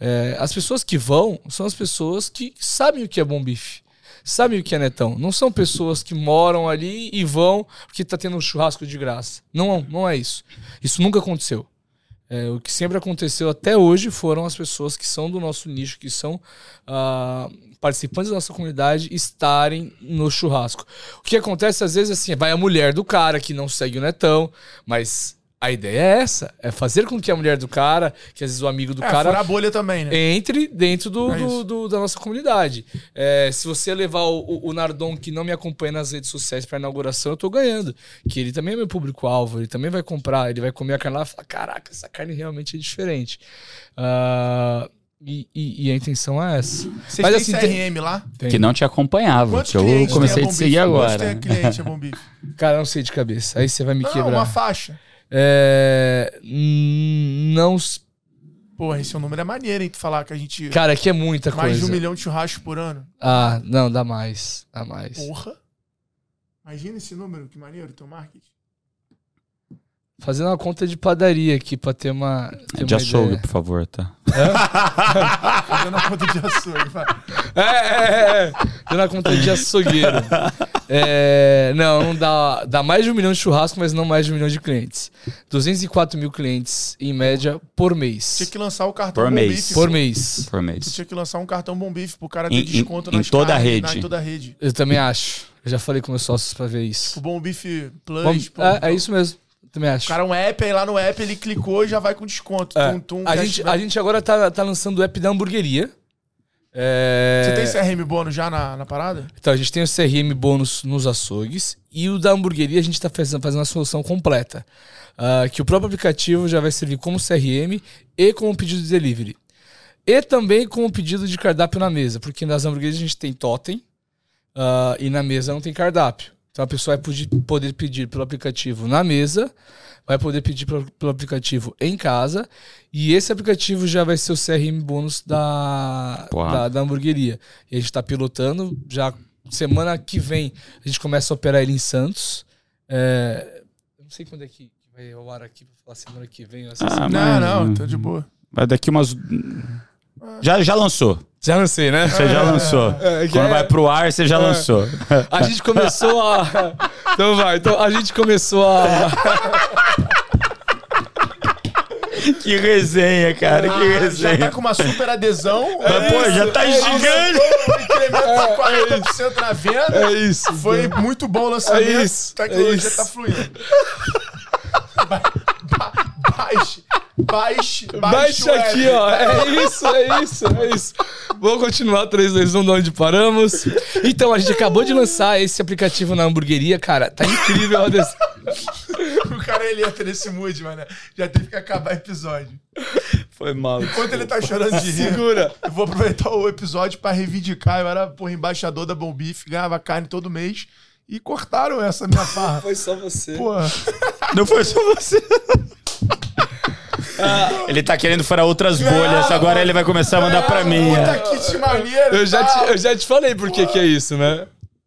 É, as pessoas que vão são as pessoas que sabem o que é bom bife. Sabem o que é netão. Não são pessoas que moram ali e vão porque tá tendo um churrasco de graça. Não, não é isso. Isso nunca aconteceu. É, o que sempre aconteceu até hoje foram as pessoas que são do nosso nicho, que são uh, participantes da nossa comunidade, estarem no churrasco. O que acontece às vezes assim, vai a mulher do cara que não segue o netão, mas a ideia é essa, é fazer com que a mulher do cara, que às vezes o amigo do é, cara. a bolha também, né? Entre dentro do, é do, do da nossa comunidade. É, se você levar o, o, Nardon, que não me acompanha nas redes sociais para inauguração, eu tô ganhando. Que ele também é meu público-alvo, ele também vai comprar, ele vai comer a carne lá e falar: caraca, essa carne realmente é diferente. Uh, e, e, e, a intenção é essa. Vocês Mas, assim, CRM lá? Tem. Que não te acompanhava. Quantos que eu comecei a te seguir agora. Quantos cliente é? Cara, não sei de cabeça. Aí você vai me não, quebrar. uma faixa. É, não. Porra, esse é um número é maneiro, hein? Tu falar que a gente. Cara, aqui é muita mais coisa. Mais de um milhão de churrascos por ano. Ah, não, dá mais. Dá mais. Porra. Imagina esse número, que maneiro, teu marketing. Fazendo uma conta de padaria aqui pra ter uma. Ter de uma açougue, ideia. por favor, tá? É? Fazendo uma conta de açougue, vai. É, é, é. é. Fazendo uma conta de açougueiro. É, não, não dá. Dá mais de um milhão de churrasco, mas não mais de um milhão de clientes. 204 mil clientes, em média, por mês. Tinha que lançar o cartão por mês. Por mês. Por mês. Tinha que lançar um cartão Bom Bife pro cara ter em, desconto em, em toda carnes, a rede. Em toda a rede. Eu também acho. Eu já falei com meus sócios pra ver isso. O Bom Bife Plus. Bom, é, é isso mesmo. Também acho. O cara, um app, aí lá no app ele clicou e já vai com desconto. É. Tum, tum, a, gente, a gente agora tá, tá lançando o app da hamburgueria. É... Você tem CRM bônus já na, na parada? Então, a gente tem o CRM bônus nos açougues e o da hamburgueria a gente está fazendo, fazendo a solução completa. Uh, que o próprio aplicativo já vai servir como CRM e como pedido de delivery. E também como pedido de cardápio na mesa, porque nas hamburguerias a gente tem totem uh, e na mesa não tem cardápio. Então a pessoa vai poder pedir pelo aplicativo na mesa, vai poder pedir pelo, pelo aplicativo em casa, e esse aplicativo já vai ser o CRM bônus da, da, da, hamburgueria. E a gente está pilotando, já semana que vem a gente começa a operar ele em Santos. É, sei quando é que vai ao ar aqui pra falar semana que vem. Ah, não, não, tô de boa. Vai daqui umas. Já, já lançou. Já lancei, né? Você já lançou. É, Quando é... vai pro ar, você já é. lançou. A gente começou a. Então vai. Então a gente começou a. que resenha, cara. Ah, que resenha. Já tá com uma super adesão. É pô, já tá é gigante. Incremento de 40% na venda. É isso. Foi muito bom o lançamento. É isso. A tecnologia é isso. tá fluindo. Baixe. Baixe, baixe, baixe aqui, ó. É isso, é isso, é isso. Vamos continuar 3, 2, 1, de onde paramos. Então, a gente acabou de lançar esse aplicativo na hamburgueria, cara. Tá incrível. o cara ele entra nesse mood, mano. Já teve que acabar o episódio. Foi mal. Enquanto ele tá chorando de rir, Segura. eu vou aproveitar o episódio pra reivindicar. Eu era, porra, embaixador da Bom Beef, ganhava carne todo mês. E cortaram essa minha farra. Foi só você. Porra. Não foi só você. Ah, ele tá querendo furar outras bolhas, agora ele vai começar a mandar pra mim. Puta que te maneiro. Eu já te, eu já te falei por que que é isso, né?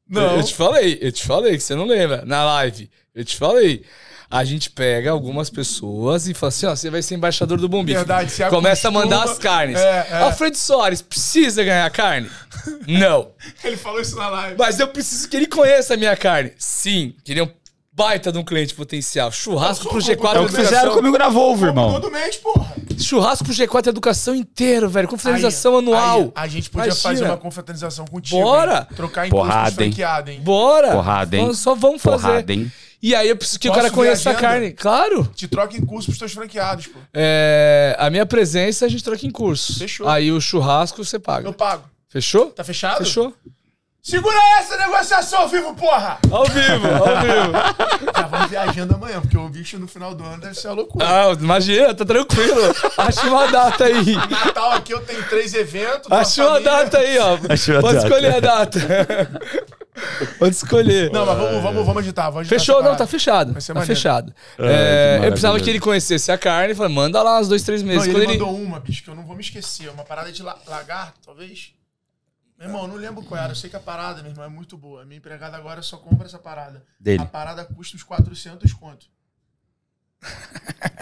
Não. Eu te falei, eu te falei que você não lembra. Na live, eu te falei. A gente pega algumas pessoas e fala assim: ó, você vai ser embaixador do Bombife. Verdade, você Começa acostuma... a mandar as carnes. É, é. Alfredo Soares, precisa ganhar carne? Não. ele falou isso na live. Mas eu preciso que ele conheça a minha carne. Sim. Queria um baita de um cliente potencial. Churrasco pro G4 É o que fizeram comigo na Volvo, irmão. Todo mês, porra. Churrasco pro G4 Educação inteiro, velho. Confraternização aí, anual. Aí, a gente podia Imagina. fazer uma confraternização contigo. Bora. Hein? Trocar em Porrada, hein? hein? Bora. Porrada, hein? Só vamos fazer. Porrada, hein? E aí eu preciso que Posso o cara conheça a, a, carne. Claro. Te troca em curso pros teus franqueados, pô. É, a minha presença a gente troca em curso. Fechou. Aí o churrasco você paga. Eu pago. Fechou? Tá fechado? Fechou. Segura essa negociação ao vivo, porra! Ao vivo, ao vivo. Já vamos viajando amanhã, porque o bicho no final do ano deve ser uma loucura. Ah, imagina, tá tranquilo. Acha uma data aí. Natal aqui eu tenho três eventos. Acha uma data aí, ó. Acho Pode escolher a data. Pode escolher. Não, mas vamos, vamos, vamos agitar. Vamos agitar Fechou? Não, tá fechado. Tá maneiro. fechado. É, eu precisava que ele conhecesse a carne. Falei, manda lá uns dois, três meses. Não, ele, ele mandou uma, bicho, que eu não vou me esquecer. Uma parada de lagarto, talvez. Meu irmão, não lembro qual era. Eu sei que a parada, meu irmão, é muito boa. A minha empregada agora só compra essa parada. Dele. A parada custa uns 400 conto.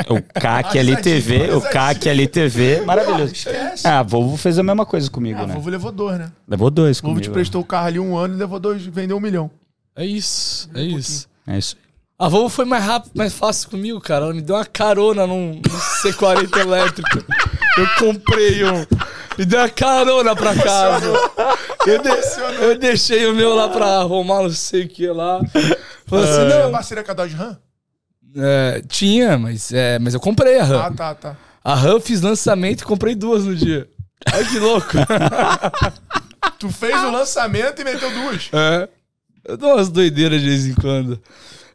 O CAC LTV, o CAC LTV, maravilhoso. Esquece. Ah, a Volvo fez a mesma coisa comigo, ah, né? A Volvo levou dois, né? Levou dois comigo. A Volvo te prestou o carro ali um ano e levou dois, vendeu um milhão. É isso, é um isso. É isso. A Volvo foi mais rápido, mais fácil comigo, cara. Ela me deu uma carona num, num C40 elétrico. Eu comprei um. Me deu uma carona pra casa. Eu, eu deixei o meu lá pra arrumar, não sei o que lá. Falei assim, não. parceria com a Dodge Ram? É, tinha, mas, é, mas eu comprei a RAM. Ah, tá, tá. A RAM fiz lançamento e comprei duas no dia. Olha que louco. tu fez o lançamento e meteu duas. É. Eu dou umas doideiras de vez em quando.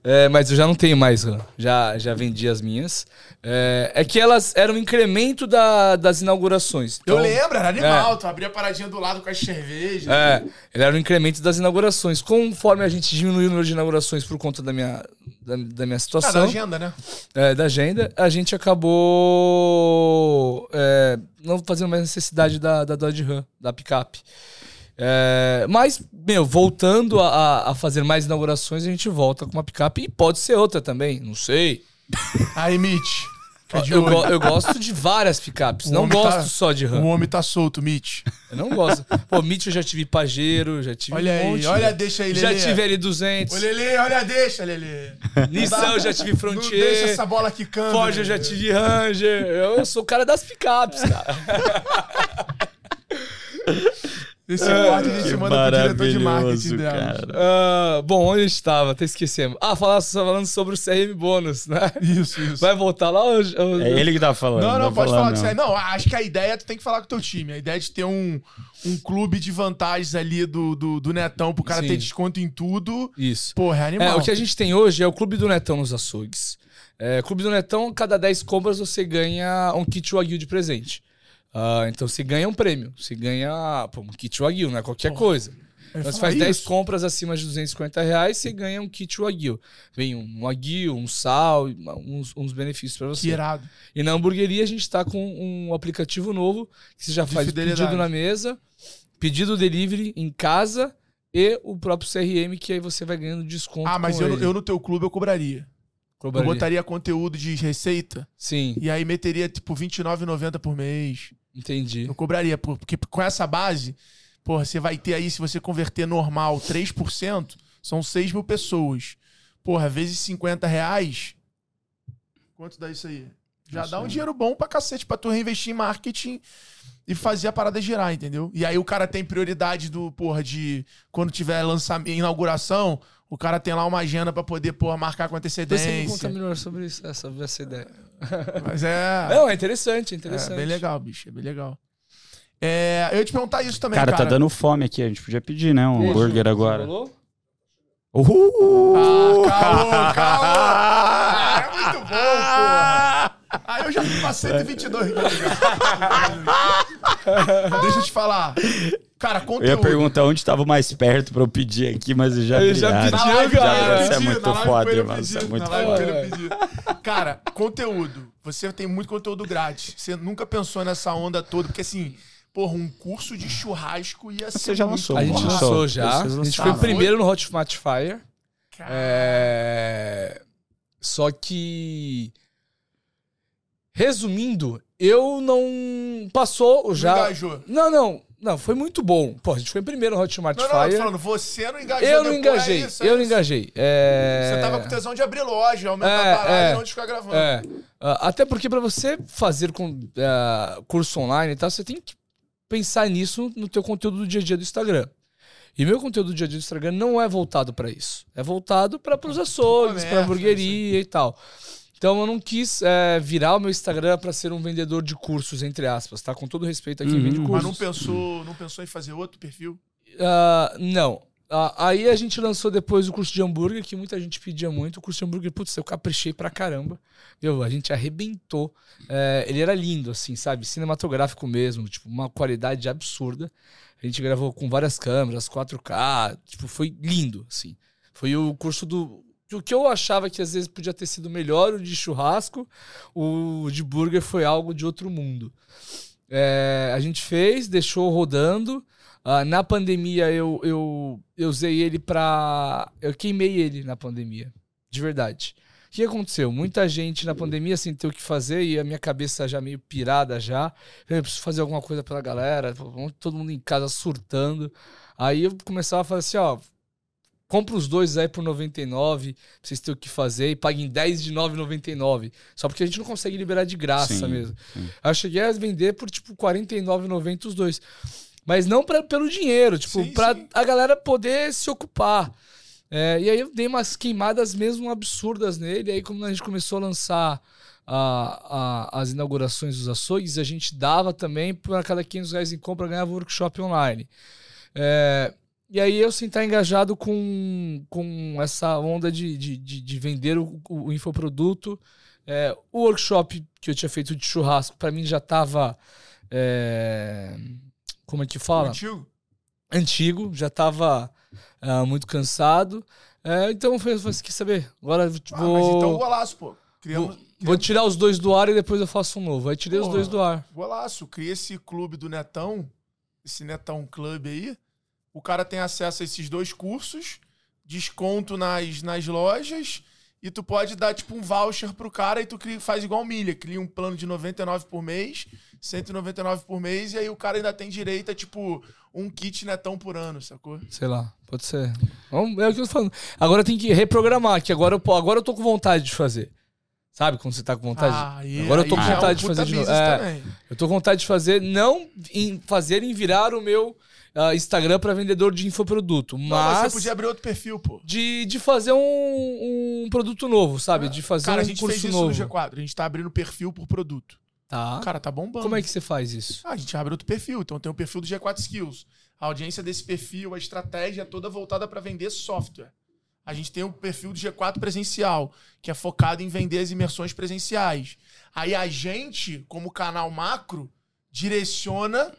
É, mas eu já não tenho mais RAM. Já, já vendi as minhas. É, é que elas eram um incremento da, das inaugurações. Então, eu lembro, era animal. É. Tu abria a paradinha do lado com as cervejas. É, ele era um incremento das inaugurações. Conforme a gente diminuiu o número de inaugurações por conta da minha, da, da minha situação. Ah, da agenda, né? É, da agenda, a gente acabou é, não fazendo mais necessidade da, da Dodge Ram, da picape. É, mas, meu, voltando a, a, fazer mais inaugurações, a gente volta com uma picape e pode ser outra também, não sei. Aí, Mitch. Eu, go, eu, gosto de várias picapes, o não gosto tá, só de RAM. O homem tá solto, Mitch. Eu não gosto. Pô, Mitch eu já tive Pajero, já tive olha um monte. Aí, olha, deixa aí, Lelê. Já tive L200. Olha, Lelê, olha, deixa, Lelê. Nissan eu já tive Frontier. Não deixa essa bola quicando. Ford eu já tive Ranger. Eu sou o cara das picapes, cara. Nesse corte a gente manda pro diretor de marketing dela. Uh, bom, onde a gente estava? Até esquecemos. Ah, falando sobre o CRM bônus, né? Isso, isso. Vai voltar lá hoje? É ele que tá falando. Não, não, não pode falar disso Não, acho que a ideia é tu tem que falar com o teu time. A ideia é de ter um, um clube de vantagens ali do, do, do Netão pro cara Sim. ter desconto em tudo. Isso. Porra, é animal. É, o que a gente tem hoje é o clube do Netão nos açougues. É, clube do Netão, cada 10 compras você ganha um kit Wagyu de presente. Uh, então você ganha um prêmio. Você ganha pô, um kit Wagyu, não é qualquer coisa. Então, você faz isso. 10 compras acima de 250 reais, você ganha um kit Wagyu. Vem um Wagyu, um sal, uns, uns benefícios para você. Que irado. E na hamburgueria a gente está com um aplicativo novo que você já faz o pedido na mesa, pedido delivery em casa e o próprio CRM que aí você vai ganhando desconto. Ah, mas eu, eu no teu clube eu cobraria. Cobraria. Eu botaria conteúdo de receita. Sim. E aí meteria, tipo, R$29,90 por mês. Entendi. Eu cobraria, porque com essa base, porra, você vai ter aí, se você converter normal 3%, são 6 mil pessoas. Porra, vezes 50 reais. Quanto dá isso aí? Já dá um dinheiro bom pra cacete pra tu reinvestir em marketing e fazer a parada girar, entendeu? E aí o cara tem prioridade do, porra, de quando tiver lançamento, inauguração, o cara tem lá uma agenda pra poder, porra, marcar com antecedência. Você me conta melhor sobre isso, essa, essa ideia. Mas é... Não, é interessante, é interessante. É bem legal, bicho, é bem legal. É, eu ia te perguntar isso também, cara. Cara, tá dando fome aqui, a gente podia pedir, né, um hambúrguer agora. Rolou? Uhul! Ah, caô, caô! É muito bom, porra! Aí eu já fui pra 122 Deixa eu te falar. Cara, conteúdo. Eu ia perguntar onde estava mais perto pra eu pedir aqui, mas eu já Eu já pedi, cara. Já, isso é muito foda, mano. Isso é muito foda. Cara, conteúdo. Você tem muito conteúdo grátis. Você nunca pensou nessa onda toda, porque assim Porra, um curso de churrasco ia ser. Você já lançou? A gente lançou já. A gente foi o primeiro no Hot Match Fire. É... Só que. Resumindo, eu não. Passou já. Não engajou. Não, não. Não, foi muito bom. Pô, a gente foi primeiro no Hotmart não, Fire. Não, falando, você não engajou Eu não engajei, é isso, é eu não engajei. É... Você tava com tesão de abrir loja, aumentar é, a parada é, não de ficar gravando. É. Uh, até porque para você fazer com, uh, curso online e tal, você tem que pensar nisso no teu conteúdo do dia a dia do Instagram. E meu conteúdo do dia a dia do Instagram não é voltado para isso. É voltado para os açougues, para hamburgueria e tal. Então eu não quis é, virar o meu Instagram para ser um vendedor de cursos, entre aspas, tá? Com todo respeito aqui, uhum. vende cursos. Mas não pensou, não pensou em fazer outro perfil? Uh, não. Uh, aí a gente lançou depois o curso de hambúrguer, que muita gente pedia muito. O curso de hambúrguer, putz, eu caprichei pra caramba. Meu, a gente arrebentou. É, ele era lindo, assim, sabe? Cinematográfico mesmo, tipo, uma qualidade absurda. A gente gravou com várias câmeras, 4K, tipo, foi lindo, assim. Foi o curso do. O que eu achava que às vezes podia ter sido melhor, o de churrasco, o de burger foi algo de outro mundo. É, a gente fez, deixou rodando. Uh, na pandemia eu, eu, eu usei ele pra. Eu queimei ele na pandemia. De verdade. O que aconteceu? Muita gente na pandemia sem ter o que fazer e a minha cabeça já meio pirada já. Eu preciso fazer alguma coisa pela galera, todo mundo em casa surtando. Aí eu começava a fazer assim, ó, compra os dois aí por 99, pra vocês terem o que fazer e paguem 10 de 9,99. Só porque a gente não consegue liberar de graça sim, mesmo. Sim. Aí eu cheguei a vender por tipo 49,90 os dois. Mas não pra, pelo dinheiro, tipo, sim, pra sim. a galera poder se ocupar. É, e aí eu dei umas queimadas mesmo absurdas nele. E aí, como a gente começou a lançar a, a, as inaugurações dos açougues, a gente dava também, por cada 500 reais em compra, ganhava workshop online. É, e aí eu sentar engajado com, com essa onda de, de, de, de vender o, o infoproduto. É, o workshop que eu tinha feito de churrasco, para mim já estava. É, como é que fala? Antigo. Antigo, já estava uh, muito cansado. É, então eu falei assim: quer saber? Agora vou. Ah, mas então golaço, pô. Criamos, vou, vou, tirar os dois do ar e depois eu faço um novo. Aí tirei os dois do ar. Golaço, cria esse clube do Netão, esse Netão Club aí o cara tem acesso a esses dois cursos, desconto nas, nas lojas, e tu pode dar tipo um voucher pro cara e tu cria, faz igual milha, cria um plano de 99 por mês, 199 por mês, e aí o cara ainda tem direito a tipo um kit netão por ano, sacou? Sei lá, pode ser. É o que eu tô falando. Agora tem que reprogramar, que agora eu, agora eu tô com vontade de fazer. Sabe quando você tá com vontade? Ah, e, Agora eu tô com vontade é um de fazer de novo. É, eu tô com vontade de fazer, não em fazer em virar o meu uh, Instagram para vendedor de infoproduto. Mas, não, mas você podia abrir outro perfil, pô. De, de fazer um, um produto novo, sabe? De fazer Cara, um curso novo. a gente fez novo. isso no G4. A gente tá abrindo perfil por produto. Tá. Cara, tá bombando. Como é que você faz isso? Ah, a gente abre outro perfil. Então tem o perfil do G4 Skills. A audiência desse perfil, a estratégia é toda voltada para vender software. A gente tem o perfil do G4 presencial, que é focado em vender as imersões presenciais. Aí a gente, como canal macro, direciona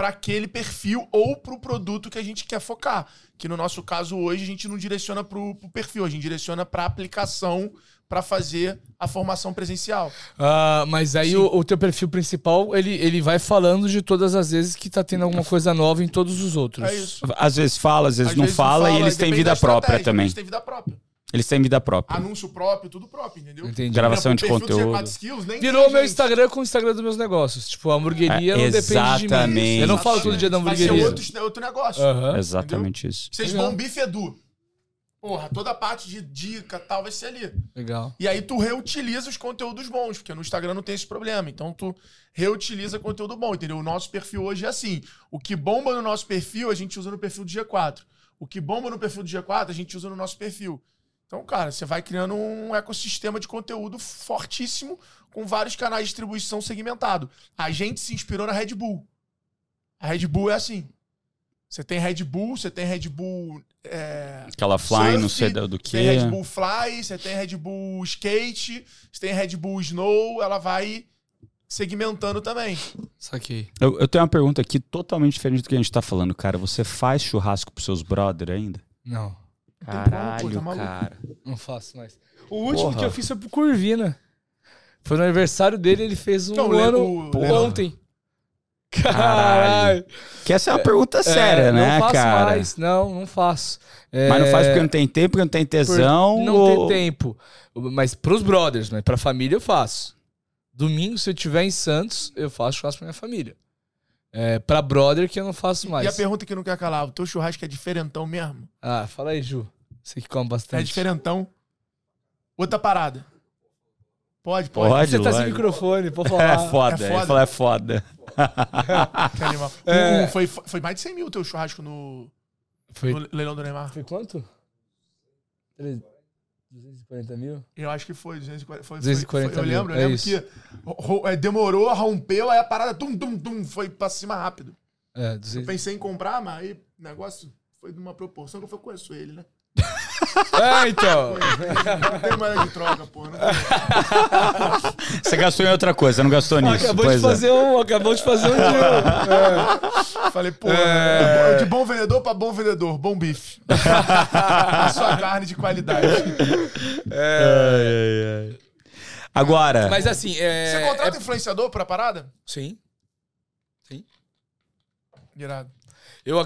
para aquele perfil ou para o produto que a gente quer focar. Que no nosso caso hoje a gente não direciona para o perfil, a gente direciona para a aplicação para fazer a formação presencial. Uh, mas aí o, o, teu perfil principal, ele, ele vai falando de todas as vezes que tá tendo alguma coisa nova em todos os outros. É isso. Às vezes fala, às vezes, às não, vezes fala, não, fala, e eles têm vida própria também. Eles têm vida própria. Eles têm vida própria. Anúncio próprio, tudo próprio, entendeu? Entendi. Gravação de conteúdo. Skills, Virou meu Instagram com o Instagram dos meus negócios. Tipo, a hamburgueria é, não depende de mim. Eu não falo todo dia da hamburgueria. Vai ser outro, outro negócio. Uhum. Exatamente entendeu? isso. Vocês vão bife Edu. Porra, toda a parte de dica tal vai ser ali. Legal. E aí tu reutiliza os conteúdos bons, porque no Instagram não tem esse problema. Então tu reutiliza conteúdo bom, entendeu? O nosso perfil hoje é assim. O que bomba no nosso perfil, a gente usa no perfil do G4. O que bomba no perfil do G4, a gente usa no nosso perfil. Então, cara, você vai criando um ecossistema de conteúdo fortíssimo com vários canais de distribuição segmentado. A gente se inspirou na Red Bull. A Red Bull é assim. Você tem Red Bull, você tem Red Bull. É, Aquela Fly, surf, não sei do que. Você tem Red Bull Fly, você tem Red Bull Skate, você tem Red Bull Snow, ela vai segmentando também. Saquei. Eu, eu tenho uma pergunta aqui totalmente diferente do que a gente tá falando, cara. Você faz churrasco pros seus brother ainda? Não. Caralho, tá cara. Não faço mais. O último Porra. que eu fiz foi pro Curvina. Foi no aniversário dele, ele fez um então, ano o, ontem. Caralho. Que essa é uma pergunta é, séria, é, né, não faço cara? Mais. Não, não faço. É... Mas não faz porque não tem tempo, porque não tem tesão? Não ou... ter tempo. Mas pros brothers, né? Pra família eu faço. Domingo, se eu estiver em Santos, eu faço churrasco pra minha família. É, pra brother que eu não faço mais. E a pergunta que não quer calar, o teu churrasco é diferentão mesmo? Ah, fala aí, Ju. Você que come bastante. É diferentão. Outra parada. Pode, pode. pode Você tá sem microfone, pode falar. É foda, é foda. é foda. que animal. É... Um, foi, foi mais de 100 mil o teu churrasco no, foi... no leilão do Neymar. Foi quanto? 240 mil? Eu acho que foi. 240, foi, 240 foi, mil. Eu lembro, eu é lembro que é, demorou, rompeu, aí a parada tum, tum, tum, foi pra cima rápido. É, 200... Eu pensei em comprar, mas aí o negócio foi de uma proporção que eu conheço ele, né? É, então. Não tem moeda de troca, pô. Não Você gastou em outra coisa, não gastou nisso. Acabou de é. fazer é. um. Acabou de fazer um deal. É. Falei, pô, é... de bom vendedor pra bom vendedor, bom bife. A sua carne de qualidade. É. Ai, ai, ai. Agora. Mas assim. É... Você contrata influenciador pra parada? Sim. Sim. Irado. Eu,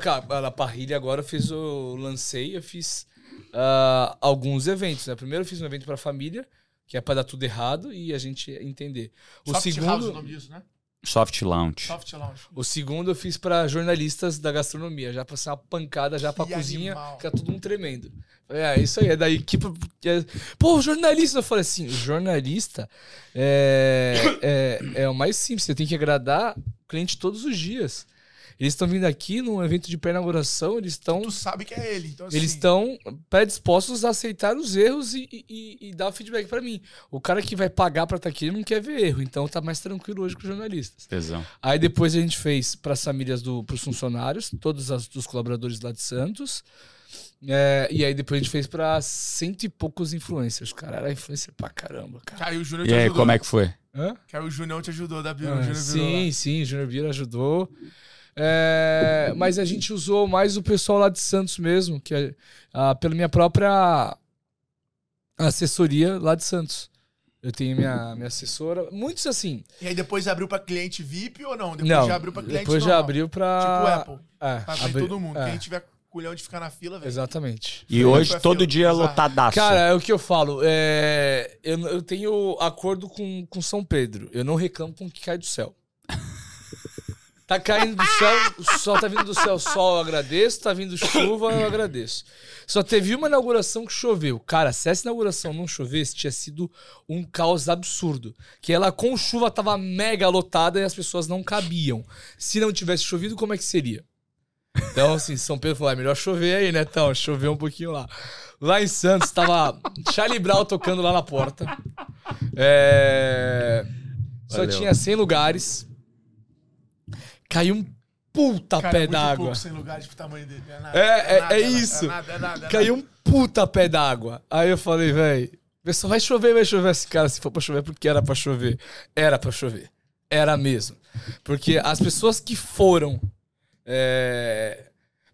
na parrilha, agora eu fiz o. Lancei, eu fiz uh, alguns eventos. Né? Primeiro eu fiz um evento para família, que é para dar tudo errado e a gente entender. O Soft segundo. House, o nome disso, né? Soft Launch. Soft Launch. O segundo eu fiz para jornalistas da gastronomia, já para ser uma pancada já para cozinha, animal. que é tudo um tremendo. É, isso aí, é da equipe. É, pô, jornalista, eu falei assim: o jornalista é, é, é o mais simples, você tem que agradar o cliente todos os dias. Eles estão vindo aqui num evento de pré-inauguração, eles estão. Tu sabe que é ele. Então, assim... Eles estão predispostos a aceitar os erros e, e, e dar o feedback para mim. O cara que vai pagar para estar tá aqui não quer ver erro, então tá mais tranquilo hoje com os jornalistas. Tesão. Aí depois a gente fez para as famílias do, pros funcionários, todos as, os colaboradores lá de Santos. É, e aí depois a gente fez pra cento e poucos influencers. Cara, era influencer pra caramba, cara. Aí o Júnior te e aí, ajudou. como é que foi? Hã? Aí o Júnior te ajudou da Biro. Ah, sim, sim, o Júnior Biro ajudou. É, mas a gente usou mais o pessoal lá de Santos mesmo, que é ah, pela minha própria assessoria lá de Santos. Eu tenho minha, minha assessora. Muitos assim. E aí depois abriu para cliente VIP ou não? Depois não, já abriu para cliente Depois já abriu para Tipo Apple. É, pra abri... todo mundo. É. Quem tiver culhão de ficar na fila, velho. Exatamente. E hoje todo fila. dia é lotadaço. Cara, é o que eu falo. É... Eu, eu tenho acordo com, com São Pedro. Eu não reclamo com o que cai do céu. Tá caindo do céu, o sol tá vindo do céu, sol eu agradeço, tá vindo chuva, eu agradeço. Só teve uma inauguração que choveu. Cara, se essa inauguração não chovesse, tinha sido um caos absurdo. Que ela com chuva tava mega lotada e as pessoas não cabiam. Se não tivesse chovido, como é que seria? Então, assim, São Pedro falou: é melhor chover aí, né? Então, choveu um pouquinho lá. Lá em Santos, tava Charlie Brown tocando lá na porta. É... Só tinha 100 lugares. Caiu um puta Cara, pé é d'água. É, é, é, é, nada, é isso. É nada, é nada, Caiu um puta pé d'água. Aí eu falei, velho, pessoal, vai chover, vai chover esse cara. Se for pra chover, porque era pra chover. Era pra chover. Era mesmo. Porque as pessoas que foram. É,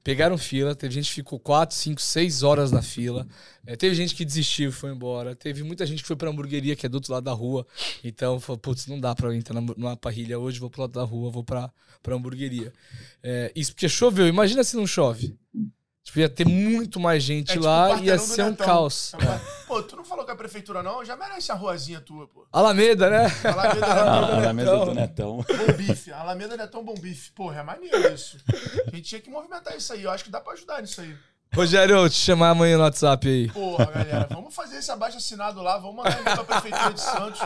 Pegaram fila, teve gente que ficou 4, 5, 6 horas na fila. É, teve gente que desistiu e foi embora. Teve muita gente que foi pra hamburgueria, que é do outro lado da rua. Então, falou, putz, não dá pra entrar numa parrilha hoje, vou pro lado da rua, vou pra, pra hamburgueria. É, isso porque choveu. Imagina se não chove. Tipo, ia ter muito mais gente é, tipo, lá e ia ser um caos. É. Pô, tu não falou com a prefeitura, não? Já merece a ruazinha tua, pô. Alameda, né? Alameda, Netão, Alameda do Netão. Bom bife. Alameda Netão, bom bife. Porra, é maneiro isso. A gente tinha que movimentar isso aí. Eu acho que dá pra ajudar nisso aí. Rogério, eu te chamar amanhã no WhatsApp aí. Porra, galera, vamos fazer esse abaixo assinado lá, vamos mandar pra prefeitura de Santos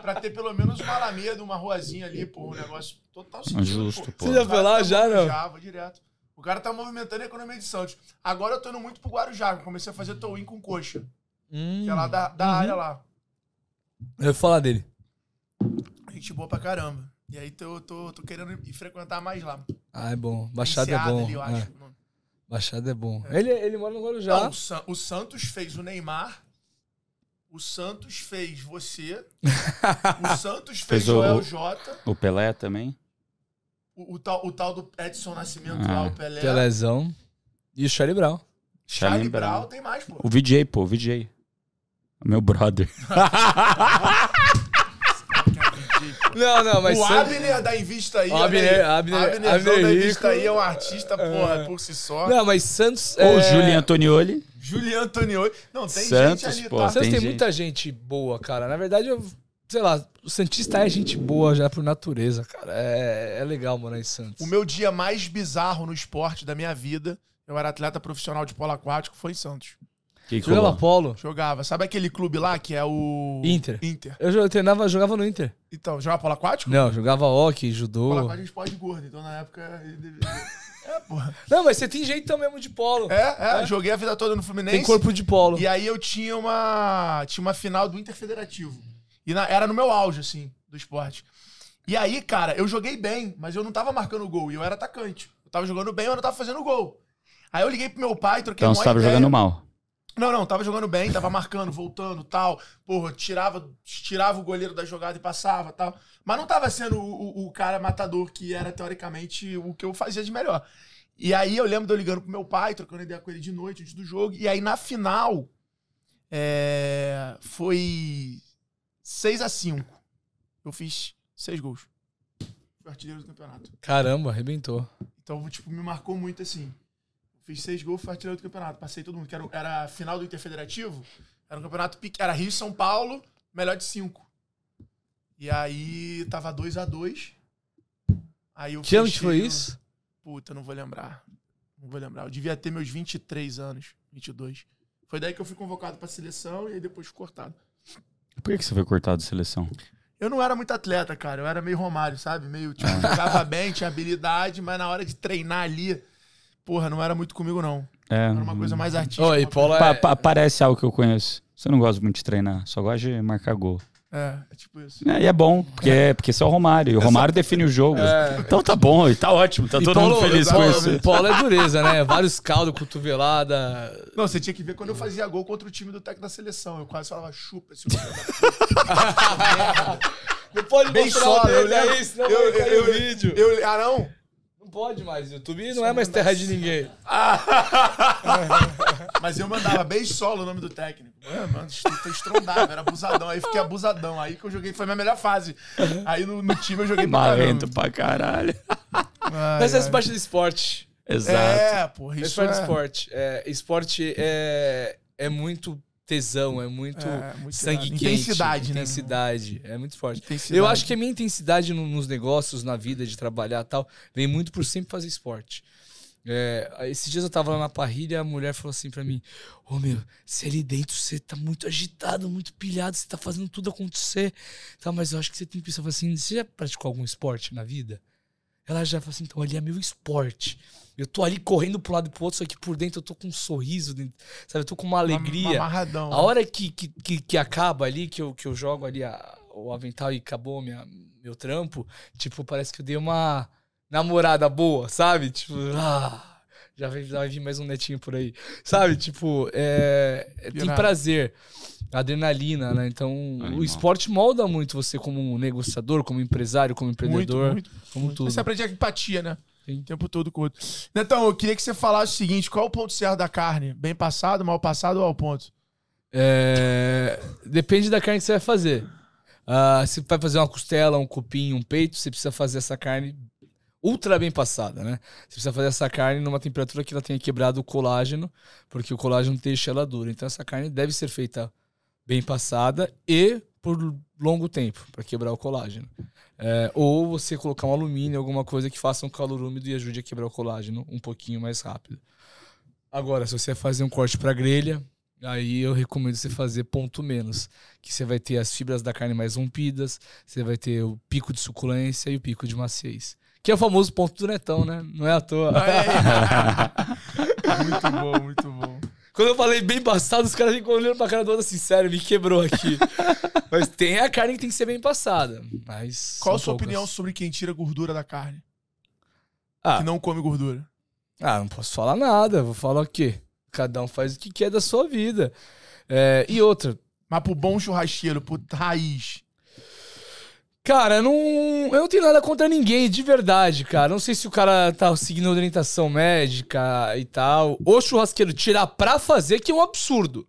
pra ter pelo menos uma alameda, uma ruazinha ali, pô, um negócio total sentido. Justo, pô. Você já foi lá, já, não? Já, vou direto. O cara tá movimentando a economia de Santos. Agora eu tô indo muito pro Guarujá, comecei a fazer tow-in com coxa. Hum, que é lá da, da uhum. área lá. Eu vou falar dele. Gente boa pra caramba. E aí tô, tô, tô querendo ir frequentar mais lá. Ah, é bom. Baixada é bom. Ali, eu acho. É. Baixada é bom. É. Ele, ele mora no Guarujá. Não, o, San, o Santos fez o Neymar. O Santos fez você. o Santos fez, fez o Joel J. O Pelé também. O, o, tal, o tal do Edson Nascimento ah. lá, o Pelé. Pelézão. E o Charlie Brown. Charlie, Brown. Brown tem mais, pô. O VJ, pô, o VJ. O meu brother. Não, não, mas. O Abner da Invista aí. Abner, Abner, Abner, Abner da Invista aí é um artista, porra, é. por si só. Não, mas Santos. Ou é... Julian Antonioli. Julian Antonioli. Não, tem Santos, gente ali, pô, tá? Santos tem, tem muita gente boa, cara. Na verdade, eu. Sei lá, o Santista é gente boa já por natureza, cara. É, é legal morar em Santos. O meu dia mais bizarro no esporte da minha vida, eu era atleta profissional de polo aquático, foi em Santos. Que jogava polo? Jogava. Sabe aquele clube lá que é o. Inter. Inter. Eu treinava, jogava no Inter. Então, jogava polo aquático? Não, jogava hockey, judô. Polo aquático a gente pode gordo, então na época. É, porra. Não, mas você tem jeitão mesmo de polo. É, é, é, joguei a vida toda no Fluminense. Tem corpo de polo. E aí eu tinha uma. Tinha uma final do Inter Federativo. E na, era no meu auge, assim, do esporte. E aí, cara, eu joguei bem, mas eu não tava marcando gol. E eu era atacante. Eu tava jogando bem, mas eu não tava fazendo gol. Aí eu liguei pro meu pai, troquei Então você tava ideia. jogando mal. Não, não, tava jogando bem, tava marcando, voltando tal. Porra, tirava, tirava o goleiro da jogada e passava tal. Mas não tava sendo o, o, o, cara matador que era, teoricamente, o que eu fazia de melhor. E aí eu lembro de eu ligando pro meu pai, trocando ideia com ele de noite, antes do jogo. E aí na final, é, foi 6 a 5 Eu fiz seis gols. Fui artilheiro do campeonato. Caramba, arrebentou. Então, tipo, me marcou muito assim. Fiz seis gols, fui artilheiro do campeonato. Passei todo mundo. Que era, era a final do Interfederativo. Era um campeonato pequeno. Era Rio São Paulo, melhor de cinco. E aí tava 2 a 2 Aí eu Que ano que foi isso? Puta, não vou lembrar. Não vou lembrar. Eu devia ter meus 23 anos, 22. Foi daí que eu fui convocado pra seleção e aí depois fui cortado. Por que, que você foi cortado da seleção? Eu não era muito atleta, cara. Eu era meio Romário, sabe? Meio, tipo, ah. jogava bem, tinha habilidade, mas na hora de treinar ali porra, não era muito comigo, não. É. Era uma coisa mais artística. Oi, Paulo é... pa parece algo que eu conheço. Você não gosta muito de treinar, só gosta de marcar gol. É, é tipo isso. É, e é bom, porque é, porque você é o Romário. E o Romário define o jogo. É. Então tá bom, e tá ótimo, tá e todo Paulo, mundo feliz com isso. O Paulo é dureza, né? Vários caldos, cotovelada. Não, você tinha que ver quando eu fazia gol contra o time do técnico da seleção. Eu quase falava, chupa esse Não pode Bem mostrar só, eu, é isso, não eu, eu, eu, vídeo. Eu, ah, não? Não pode mais. YouTube não é mais terra de ninguém. Mas eu mandava beijo solo o nome do técnico. Mano, mano estrondava, era abusadão. Aí fiquei abusadão. Aí que eu joguei, foi minha melhor fase. Aí no, no time eu joguei pra Marrento pra caralho. Ai, Mas faz parte do esporte. Exato. É, porra, isso faz parte é... do esporte. É, esporte é, é muito tesão, é muito, é, muito sangue quente. Intensidade, né? Intensidade. É muito forte. Eu acho que a minha intensidade no, nos negócios, na vida, de trabalhar tal, vem muito por sempre fazer esporte. É, esses dias eu tava lá na parrilha, a mulher falou assim para mim: Ô oh, meu, se ali dentro você tá muito agitado, muito pilhado, você tá fazendo tudo acontecer. Tá, mas eu acho que você tem que pensar assim: você já praticou algum esporte na vida? Ela já falou assim: então ali é meu esporte. Eu tô ali correndo pro lado e pro outro, só que por dentro eu tô com um sorriso, dentro, sabe? Eu tô com uma alegria. Amarradão. A hora que, que, que, que, acaba ali, que eu, que eu jogo ali a, o avental e acabou minha, meu trampo, tipo, parece que eu dei uma namorada boa, sabe? Tipo, ah, já vai, já vai vir mais um netinho por aí. Sabe? Tipo, é, é tem prazer. Adrenalina, né? Então, Animal. o esporte molda muito você como negociador, como empresário, como empreendedor, muito, muito, como tudo. Você aprende a empatia, né? Tem tempo todo com o outro. Netão, eu queria que você falasse o seguinte: qual é o ponto certo da carne? Bem passado, mal passado ou ao ponto? É... Depende da carne que você vai fazer. Uh, se vai fazer uma costela, um cupim, um peito, você precisa fazer essa carne. O ultra bem passada, né? Você precisa fazer essa carne numa temperatura que ela tenha quebrado o colágeno, porque o colágeno deixa ela dura. Então essa carne deve ser feita bem passada e por longo tempo para quebrar o colágeno. É, ou você colocar um alumínio, alguma coisa que faça um calor úmido e ajude a quebrar o colágeno um pouquinho mais rápido. Agora, se você fazer um corte para grelha, aí eu recomendo você fazer ponto menos, que você vai ter as fibras da carne mais rompidas, você vai ter o pico de suculência e o pico de maciez. Que é o famoso ponto do netão, né? Não é à toa. muito bom, muito bom. Quando eu falei bem passado, os caras ficam olhando pra cara do outro assim, sério, me quebrou aqui. mas tem a carne que tem que ser bem passada. Mas Qual a sua poucas. opinião sobre quem tira gordura da carne? Ah. Que não come gordura. Ah, não posso falar nada. Vou falar o quê? Cada um faz o que quer da sua vida. É, e outra. Mas pro bom churrasqueiro, pro raiz, Cara, não, eu não tenho nada contra ninguém, de verdade, cara. Não sei se o cara tá seguindo orientação médica e tal. O churrasqueiro tirar pra fazer, que é um absurdo.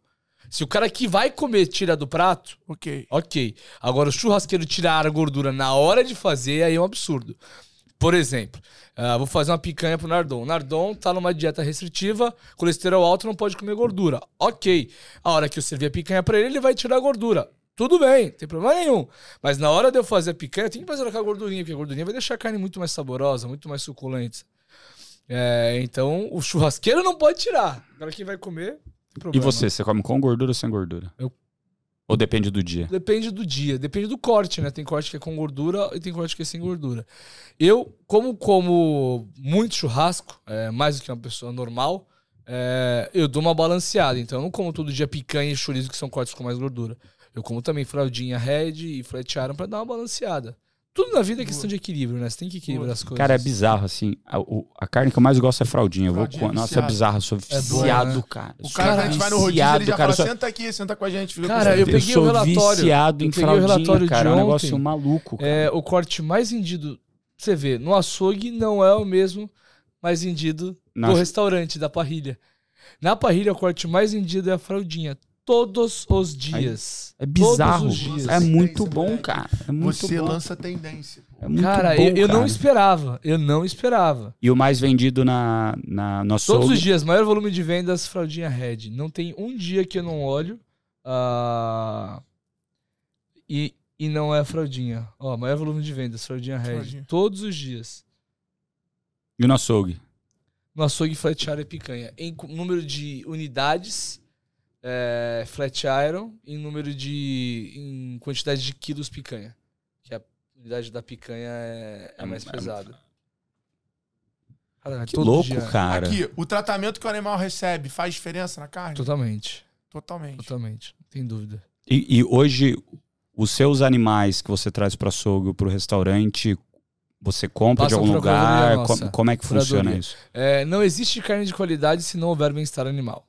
Se o cara que vai comer tira do prato, ok. Ok. Agora, o churrasqueiro tirar a gordura na hora de fazer, aí é um absurdo. Por exemplo, uh, vou fazer uma picanha pro Nardon. Nardon tá numa dieta restritiva, colesterol alto, não pode comer gordura. Ok. A hora que eu servir a picanha pra ele, ele vai tirar a gordura. Tudo bem, não tem problema nenhum. Mas na hora de eu fazer a picanha, eu tenho que fazer com a gordurinha, porque a gordurinha vai deixar a carne muito mais saborosa, muito mais suculenta. É, então, o churrasqueiro não pode tirar. Agora quem vai comer, E você, você come com gordura ou sem gordura? Eu... Ou depende do dia? Depende do dia, depende do corte, né? Tem corte que é com gordura e tem corte que é sem gordura. Eu, como como muito churrasco, é, mais do que uma pessoa normal, é, eu dou uma balanceada. Então eu não como todo dia picanha e chorizo, que são cortes com mais gordura. Eu como também fraldinha red e flat iron pra dar uma balanceada. Tudo na vida é questão de equilíbrio, né? Você tem que equilibrar as coisas. Cara, é bizarro, assim. A, o, a carne que eu mais gosto é fraldinha. Eu vou, é nossa, é bizarro. Eu sou é viciado, é né? cara. O cara, cara, a gente vai no rodízio ele já cara, fala, senta aqui, senta com a gente. cara, eu peguei eu o relatório. viciado em fraldinha, o relatório cara. É um negócio maluco. Cara. É, o corte mais vendido... Você vê, no açougue não é o mesmo mais vendido do restaurante, da parrilha. Na parrilha, o corte mais vendido é a fraldinha todos os dias. É bizarro. Dias. É muito bom, cara. É muito Você bom. lança tendência. É muito cara, bom, eu, eu cara. não esperava. Eu não esperava. E o mais vendido na, na nosso Todos os dias, maior volume de vendas, fraldinha Red. Não tem um dia que eu não olho. Uh, e, e não é fraldinha. Ó, maior volume de vendas, fraldinha Red. Fraldinha. Todos os dias. E no açougue? No açougue, flat e picanha. Em número de unidades é, flat iron em número de. em quantidade de quilos picanha. Que a unidade da picanha é, é mais é, pesada. Cara, que louco, dia. cara. Aqui, o tratamento que o animal recebe faz diferença na carne? Totalmente. Totalmente. Totalmente, não tem dúvida. E, e hoje, os seus animais que você traz para açougue, para o restaurante, você compra Passam de algum lugar? Como, como, é que funciona isso? É, não existe carne de qualidade se não houver bem-estar animal.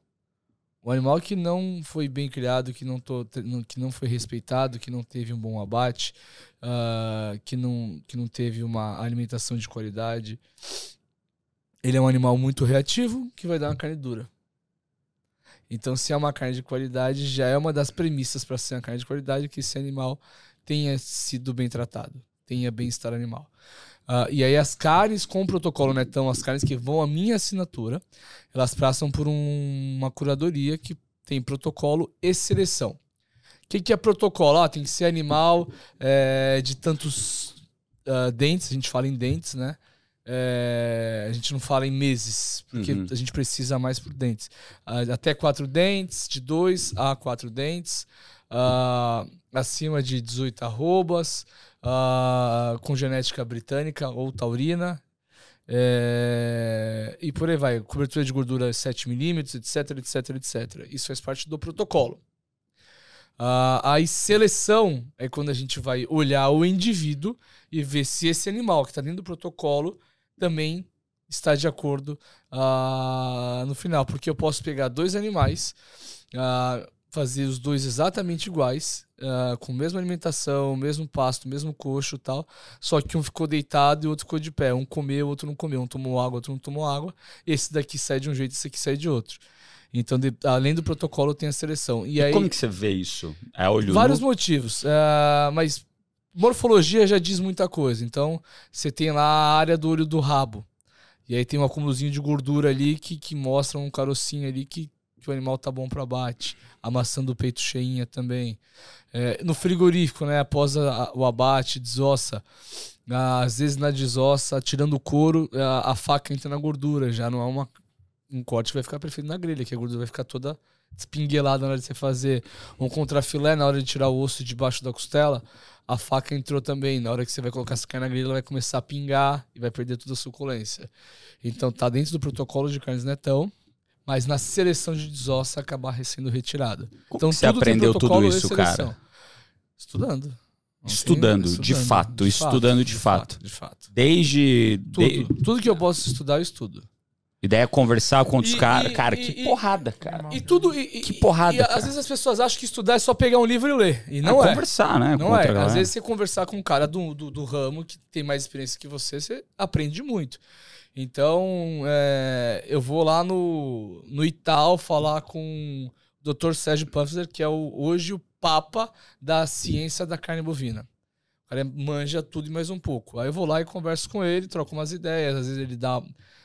O animal que não foi bem criado, que não, tô, que não foi respeitado, que não teve um bom abate, uh, que, não, que não teve uma alimentação de qualidade, ele é um animal muito reativo que vai dar uma carne dura. Então, se é uma carne de qualidade, já é uma das premissas para ser uma carne de qualidade que esse animal tenha sido bem tratado, tenha bem-estar animal. Uh, e aí as carnes com protocolo netão, as carnes que vão à minha assinatura, elas passam por um, uma curadoria que tem protocolo e seleção. O que, que é protocolo? Ah, tem que ser animal é, de tantos uh, dentes, a gente fala em dentes, né? É, a gente não fala em meses, porque uhum. a gente precisa mais por dentes. Uh, até quatro dentes, de dois a quatro dentes, acima de 18 arrobas, uh, com genética britânica ou taurina. É, e por aí vai, cobertura de gordura 7mm, etc, etc, etc. Isso faz parte do protocolo. Uh, aí seleção é quando a gente vai olhar o indivíduo e ver se esse animal que está dentro do protocolo também está de acordo uh, no final. Porque eu posso pegar dois animais, uh, fazer os dois exatamente iguais, uh, com a mesma alimentação, mesmo pasto, mesmo coxo e tal, só que um ficou deitado e o outro ficou de pé. Um comeu, o outro não comeu. Um tomou água, outro não tomou água. Esse daqui sai de um jeito, esse aqui sai de outro. Então, de, além do protocolo, tem a seleção. E, e aí, como que você vê isso? É olho Vários no... motivos. Uh, mas morfologia já diz muita coisa. Então, você tem lá a área do olho do rabo. E aí tem um acúmulozinho de gordura ali que, que mostra um carocinho ali que, que o animal tá bom para abate. A maçã do peito cheinha também. É, no frigorífico, né? Após a, o abate, desossa. Às vezes na desossa, tirando o couro, a, a, faca entra na gordura. Já não é uma, um corte que vai ficar perfeito na grelha, que a gordura vai ficar toda espinguelada na hora de você fazer. Um contrafilé, na hora de tirar o osso debaixo da costela, a faca entrou também. Na hora que você vai colocar essa carne na grelha, ela vai começar a pingar e vai perder toda a suculência. Então tá dentro do protocolo de carnes netão, mas na seleção de desossa acabar sendo retirada. Como então você aprendeu tudo isso, cara? Estudando. Estudando, estudando, de fato, de estudando fato, de, fato. De fato. Desde. Tudo, de... tudo que eu posso estudar, eu estudo. Ideia é conversar com outros caras. Cara, e, que e, porrada, cara. E tudo. E, que porrada. E, às vezes as pessoas acham que estudar é só pegar um livro e ler. E não é. é. conversar, né? Não é. Às vezes você conversar com um cara do, do, do, ramo que tem mais experiência que você, você aprende muito. Então, é, eu vou lá no, no Ital falar com o Dr. Sérgio Pamphler, que é o, hoje o papa da ciência da carne bovina. O cara manja tudo e mais um pouco. Aí eu vou lá e converso com ele, troco umas ideias. Às vezes ele dá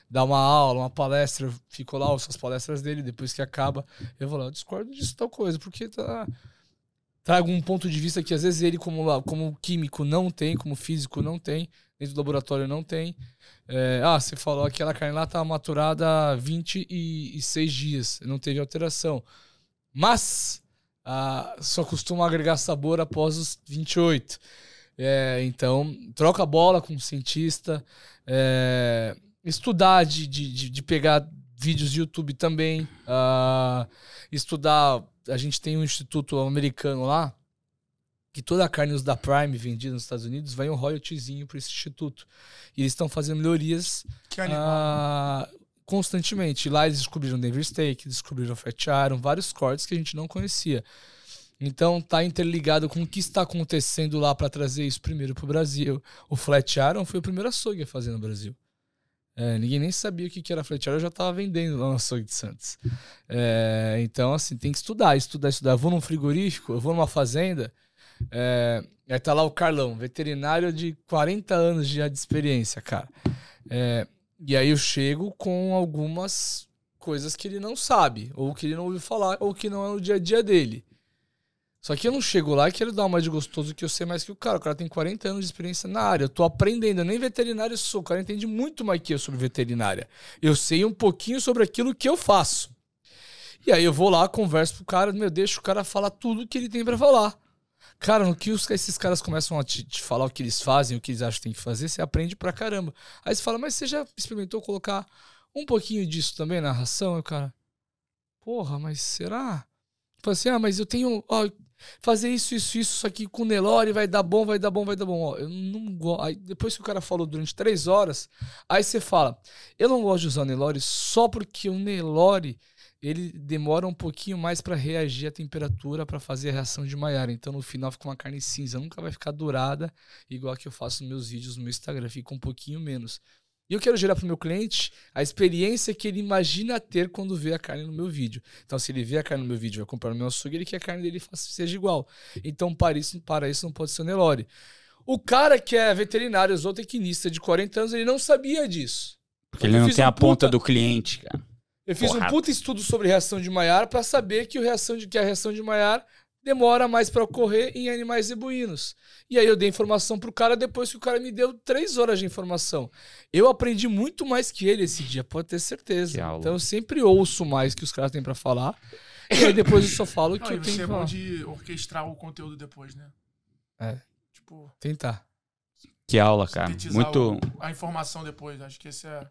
dar uma aula, uma palestra, fico lá, as palestras dele, depois que acaba, eu vou lá, eu discordo disso, tal coisa, porque tá. Trago um ponto de vista que às vezes ele, como, como químico, não tem, como físico, não tem, dentro do laboratório não tem. É, ah, você falou que aquela carne lá tá maturada há 26 dias, não teve alteração. Mas ah, só costuma agregar sabor após os 28. É, então, troca a bola com o cientista. É, estudar de, de, de, pegar vídeos de YouTube também. Uh, estudar. A gente tem um instituto americano lá, que toda a carne da Prime vendida nos Estados Unidos vai um royaltyzinho para esse instituto. E eles estão fazendo melhorias uh, constantemente. Lá eles descobriram Denver Steak, descobriram Fat Iron, vários cortes que a gente não conhecia. Então tá interligado com o que está acontecendo lá para trazer isso primeiro para o Brasil. O Flat Iron foi o primeiro açougue a fazer no Brasil. É, ninguém nem sabia o que era flat eu já estava vendendo lá no açougue de Santos. É, então, assim, tem que estudar, estudar, estudar. Eu vou num frigorífico, eu vou numa fazenda, é, aí tá lá o Carlão, veterinário de 40 anos de, de experiência, cara. É, e aí eu chego com algumas coisas que ele não sabe, ou que ele não ouviu falar, ou que não é no dia a dia dele. Só que eu não chego lá e quero dar uma de gostoso que eu sei mais que o cara. O cara tem 40 anos de experiência na área. Eu tô aprendendo. Eu nem veterinário sou. O cara entende muito mais que eu sobre veterinária. Eu sei um pouquinho sobre aquilo que eu faço. E aí eu vou lá, converso pro cara, meu, deixa o cara falar tudo que ele tem para falar. Cara, no que os, esses caras começam a te, te, falar o que eles fazem, o que eles acham que tem que fazer, você aprende pra caramba. Aí você fala, mas você já experimentou colocar um pouquinho disso também na ração? E o cara, porra, mas será? Fala assim, ah, mas eu tenho. Ó, fazer isso, isso, isso, aqui com Nelore vai dar bom, vai dar bom, vai dar bom. Ó, eu não gosto. Aí depois que o cara falou durante três horas, aí você fala, eu não gosto de usar Nelore só porque o Nelore ele demora um pouquinho mais para reagir à temperatura para fazer a reação de Maillard. Então no final fica uma carne cinza, nunca vai ficar dourada igual que eu faço nos meus vídeos no meu Instagram, fica um pouquinho menos. E eu quero gerar para o meu cliente a experiência que ele imagina ter quando vê a carne no meu vídeo. Então, se ele vê a carne no meu vídeo e vai comprar no meu açougue, ele quer que a carne dele seja igual. Então, para isso, para isso não pode ser o Nelore. O cara que é veterinário, zootecnista de 40 anos, ele não sabia disso. Porque ele não tem um a ponta do cliente, cara. Eu fiz Porra. um puta estudo sobre reação de Maillard para saber que, o reação de, que a reação de Maillard demora mais para ocorrer em animais zebuínos. E aí eu dei informação pro cara depois que o cara me deu três horas de informação. Eu aprendi muito mais que ele esse dia, pode ter certeza. Então eu sempre ouço mais que os caras têm para falar. E aí depois eu só falo que Não, eu tenho que é bom de orquestrar o conteúdo depois, né? É. Tipo, tentar. Que aula, cara. Muito o, a informação depois, acho que esse é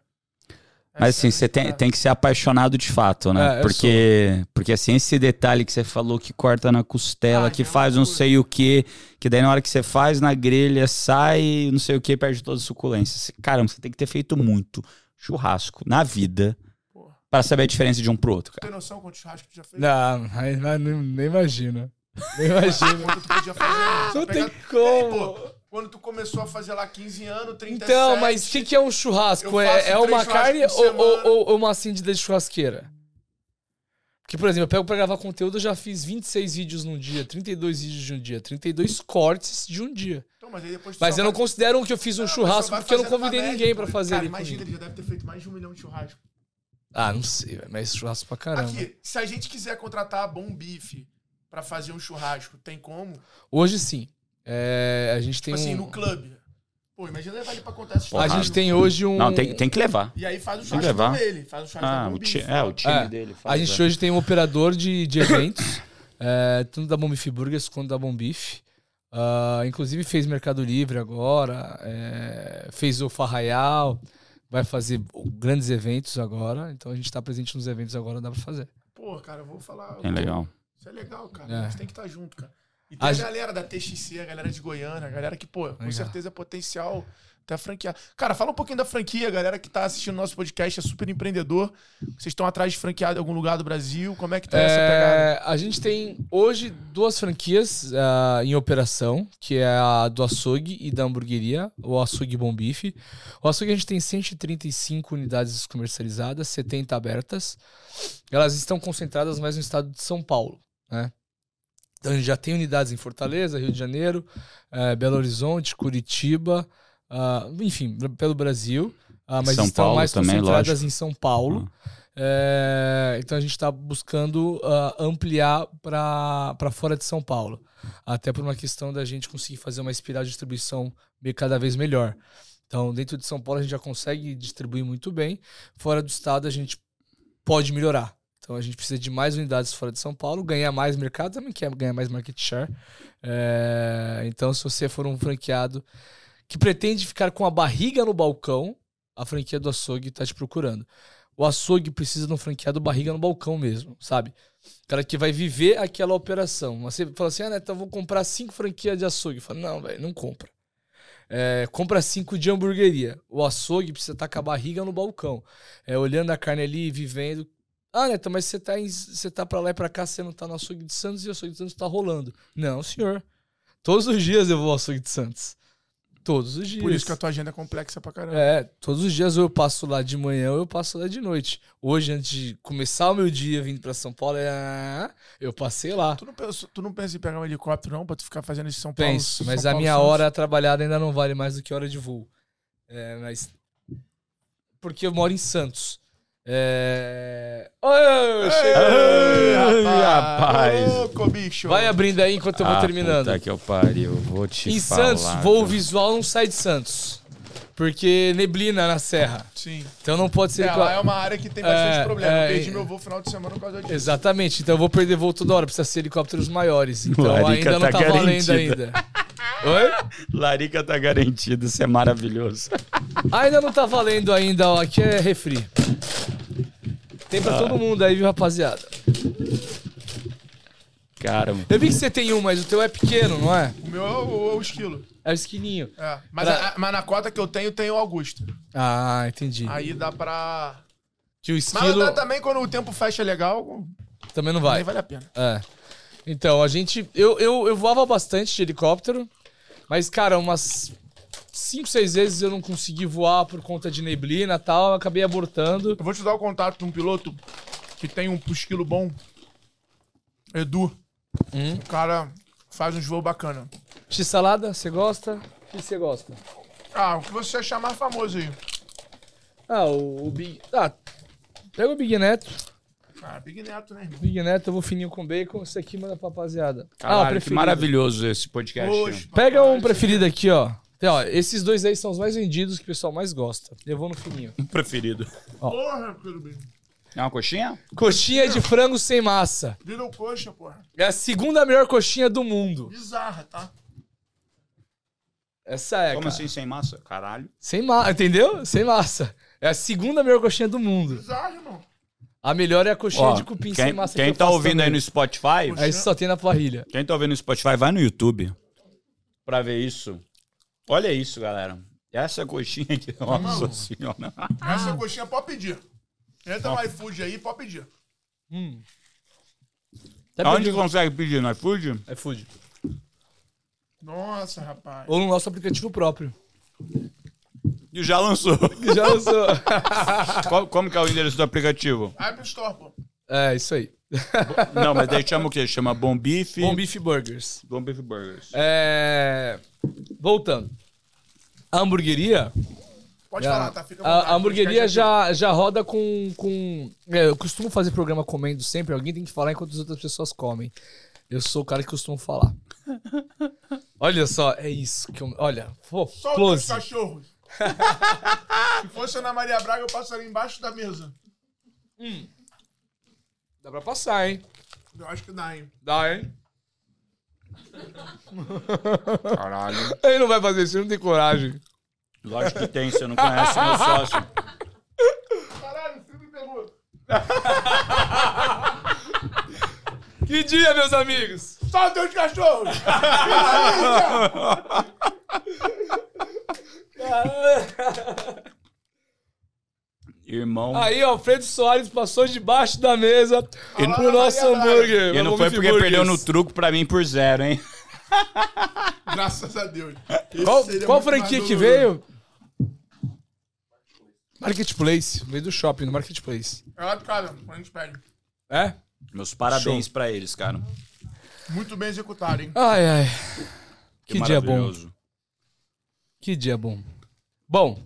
mas assim, você tem, tem que ser apaixonado de fato, né? É, porque, porque assim, esse detalhe que você falou que corta na costela, ah, que faz não sei o que, que daí na hora que você faz na grelha, sai não sei o que, perde toda a suculência. Caramba, você tem que ter feito muito churrasco na vida para saber a diferença de um pro outro, cara. Tem noção quanto churrasco tu já fez? Não, nem, nem imagina. Nem imagina. quanto tu podia fazer? Não tem como quando tu começou a fazer lá 15 anos, 37... Então, mas o que, que é um churrasco? É, é uma carne ou, ou, ou, uma acendida de churrasqueira? Porque, por exemplo, eu pego pra gravar conteúdo, eu já fiz 26 vídeos num dia, 32 vídeos de um dia, 32 cortes de um dia. Então, mas, mas eu não considero que eu fiz um não, churrasco porque eu não convidei ninguém para fazer. Cara, imagina, ele já deve ter feito mais de um milhão de churrasco. Ah, não sei, mas churrasco pra caramba. Aqui, se a gente quiser contratar Bom Bife para fazer um churrasco, tem como? Hoje sim. É, a gente tipo tem assim, um... no clube. Pô, imagina levar ele pra contar essa história. A gente tem hoje um. Não, tem, tem que levar. E aí faz o churrasco com ele. Faz o churrasco ah, o ti... É, o time é, dele. Faz, a gente é. hoje tem um operador de, de eventos, é, tanto da Bombif Burgers quanto da Bombif. Uh, ah, inclusive fez Mercado Livre agora, é, fez o Farraial, vai fazer grandes eventos agora. Então a gente tá presente nos eventos agora, dá pra fazer. Pô, cara, eu vou falar. É legal. Isso é legal, cara. É. A gente tem que estar tá junto, cara. E tem a, a galera da TXC, a galera de Goiânia, a galera que, pô, com certeza é potencial até franquear. Cara, fala um pouquinho da franquia, a galera que tá assistindo nosso podcast é super empreendedor. Vocês estão atrás de franquear em algum lugar do Brasil? Como é que tá é, essa pegada? A gente tem hoje duas franquias uh, em operação, que é a do açougue e da hamburgueria, o açougue Bom Bife. O açougue a gente tem 135 unidades comercializadas, 70 abertas. Elas estão concentradas mais no estado de São Paulo, né? Então a gente já tem unidades em Fortaleza, Rio de Janeiro, é, Belo Horizonte, Curitiba, uh, enfim, pelo Brasil. Uh, mas São estão Paulo mais também, concentradas lógico. em São Paulo. É, então a gente está buscando uh, ampliar para fora de São Paulo. Até por uma questão da gente conseguir fazer uma espiral de distribuição cada vez melhor. Então, dentro de São Paulo a gente já consegue distribuir muito bem. Fora do estado a gente pode melhorar. Então a gente precisa de mais unidades fora de São Paulo, ganhar mais mercado também quer ganhar mais market share. É, então, se você for um franqueado que pretende ficar com a barriga no balcão, a franquia do açougue está te procurando. O açougue precisa de um franqueado barriga no balcão mesmo, sabe? O cara que vai viver aquela operação. Você fala assim, ah, Neto, eu vou comprar cinco franquias de açougue. Fala, não, velho, não compra. É, compra cinco de hamburgueria. O açougue precisa estar tá com a barriga no balcão. É, olhando a carne ali, vivendo, ah, Neto, mas você tá, em, você tá pra lá e pra cá, você não tá no açougue de Santos e o açougue de Santos tá rolando. Não, senhor. Todos os dias eu vou ao açougue de Santos. Todos os dias. Por isso que a tua agenda é complexa pra caramba. É, todos os dias eu passo lá de manhã ou eu passo lá de noite. Hoje, antes de começar o meu dia vindo pra São Paulo, é... eu passei lá. Tu não, pensa, tu não pensa em pegar um helicóptero, não, pra tu ficar fazendo isso em São Paulo? Penso, São mas Paulo, a minha Santos. hora trabalhada ainda não vale mais do que hora de voo. É, mas. Porque eu moro em Santos. É. Oi, chegou! rapaz! Louco, bicho! Vai abrindo aí enquanto eu vou ah, terminando. Puta que eu pariu, vou te Em falar, Santos, voo visual não sai de Santos. Porque neblina na serra. Sim. Então não pode ser. É, lá é uma área que tem bastante é, problema. É, eu perdi meu voo final de semana por causa disso. Exatamente. Então eu vou perder voo toda hora. Precisa ser helicópteros maiores. Então Larica ainda não tá, tá valendo ainda. Oi? Larica tá garantido. Isso é maravilhoso. Ainda não tá valendo ainda. Ó. Aqui é refri. Tem pra ah. todo mundo aí, viu, rapaziada? Cara, Eu vi que você tem um, mas o teu é pequeno, não é? O meu é o, é o esquilo. É o esquilinho. É. Mas, pra... a, mas na cota que eu tenho, tem o Augusto. Ah, entendi. Aí dá pra. Que o esquilo. Mas também quando o tempo fecha legal. Também não vai. Nem vale a pena. É. Então, a gente. Eu, eu, eu voava bastante de helicóptero, mas, cara, umas cinco, seis vezes eu não consegui voar por conta de neblina e tal, eu acabei abortando. Eu vou te dar o contato de um piloto que tem um esquilo bom. Edu. Hum? O cara faz uns voos bacana. X-salada, você gosta? O que você gosta? Ah, o que você achar mais famoso aí. Ah, o, o Big... Ah, pega o Big Neto. Ah, Big Neto, né, irmão? Big Neto, eu vou fininho com bacon. Isso aqui manda pra rapaziada. Caralho, ah, que maravilhoso esse podcast. Oxe, Pega um preferido aqui, ó. Então, ó, esses dois aí são os mais vendidos que o pessoal mais gosta. Eu vou no fininho. Preferido. Ó. Porra, querubim. É uma coxinha? Coxinha de frango sem massa. Little coxa, porra. É a segunda melhor coxinha do mundo. Bizarra, tá? Essa é, Como cara. assim, sem massa? Caralho. Sem massa, entendeu? Sem massa. É a segunda melhor coxinha do mundo. Bizarro, irmão. A melhor é a coxinha Ó, de cupim quem, sem massa. Quem que tá ouvindo também. aí no Spotify... Aí só tem na parrilha. Quem tá ouvindo no Spotify, vai no YouTube pra ver isso. Olha isso, galera. Essa coxinha aqui, tá nossa senhora. Essa coxinha pode pedir. Entra no iFood aí, pode pedir. Hum. Tá Onde consegue pedir? No iFood? iFood. Nossa, rapaz. Ou no nosso aplicativo próprio. E já lançou. já lançou. como que é o endereço do aplicativo? App Store, pô. É, isso aí. Não, mas daí chama o quê? Chama Bom Bife. Bom Beef Burgers. Bom Beef Burgers. É... Voltando. A hamburgueria. Pode já- falar, tá? Fica a, vontade, a hamburgueria já, já roda com. com é, eu costumo fazer programa comendo sempre. Alguém tem que falar enquanto as outras pessoas comem. Eu sou o cara que costumo falar. Olha só, é isso que eu. Olha, pô, Só os close. cachorros. Se fosse Ana Maria Braga, eu passaria embaixo da mesa. Dá pra passar, hein? Eu acho que dá, hein? Dá, hein? Caralho. Ele não vai fazer isso, ele não tem coragem. Lógico que tem, você não conhece meu sócio. Caralho, o filme pegou. Que dia, meus amigos! Solta os cachorros! Irmão. Aí, ó, Alfredo Soares passou debaixo da mesa E pro nosso Maria hambúrguer. E não foi porque Burgers. perdeu no truco pra mim por zero, hein? Graças a Deus. Esse Qual, qual franquia que veio? Marketplace. Veio do shopping, no Marketplace. É lá de casa, a gente pede. É? Meus parabéns pra eles, cara. Muito bem executado, hein? Ai, ai. Que, dia bom. Que dia bom. Bom.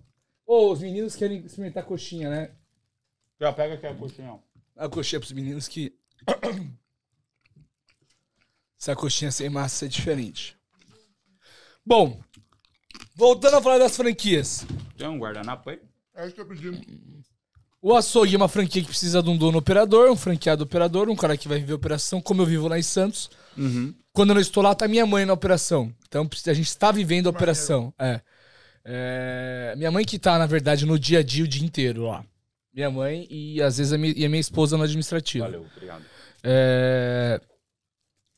Ô, os meninos querem experimentar coxinha, né? Já pega aqui a coxinha. A coxinha pros meninos que. Se a coxinha sem massa é diferente. Bom. Voltando a falar das franquias. Tem um guardanapo aí? É isso que eu pedi. O açougue é uma franquia que precisa de um dono operador, um franqueado operador, um cara que vai viver a operação, como eu vivo lá em Santos. Quando eu não estou lá, tá minha mãe na operação. Então a gente está vivendo a operação. É. É, Minha mãe que tá, na verdade, no dia a dia, o dia inteiro lá. Minha mãe e às vezes a minha, e a minha esposa no administrativo. Valeu, obrigado. É,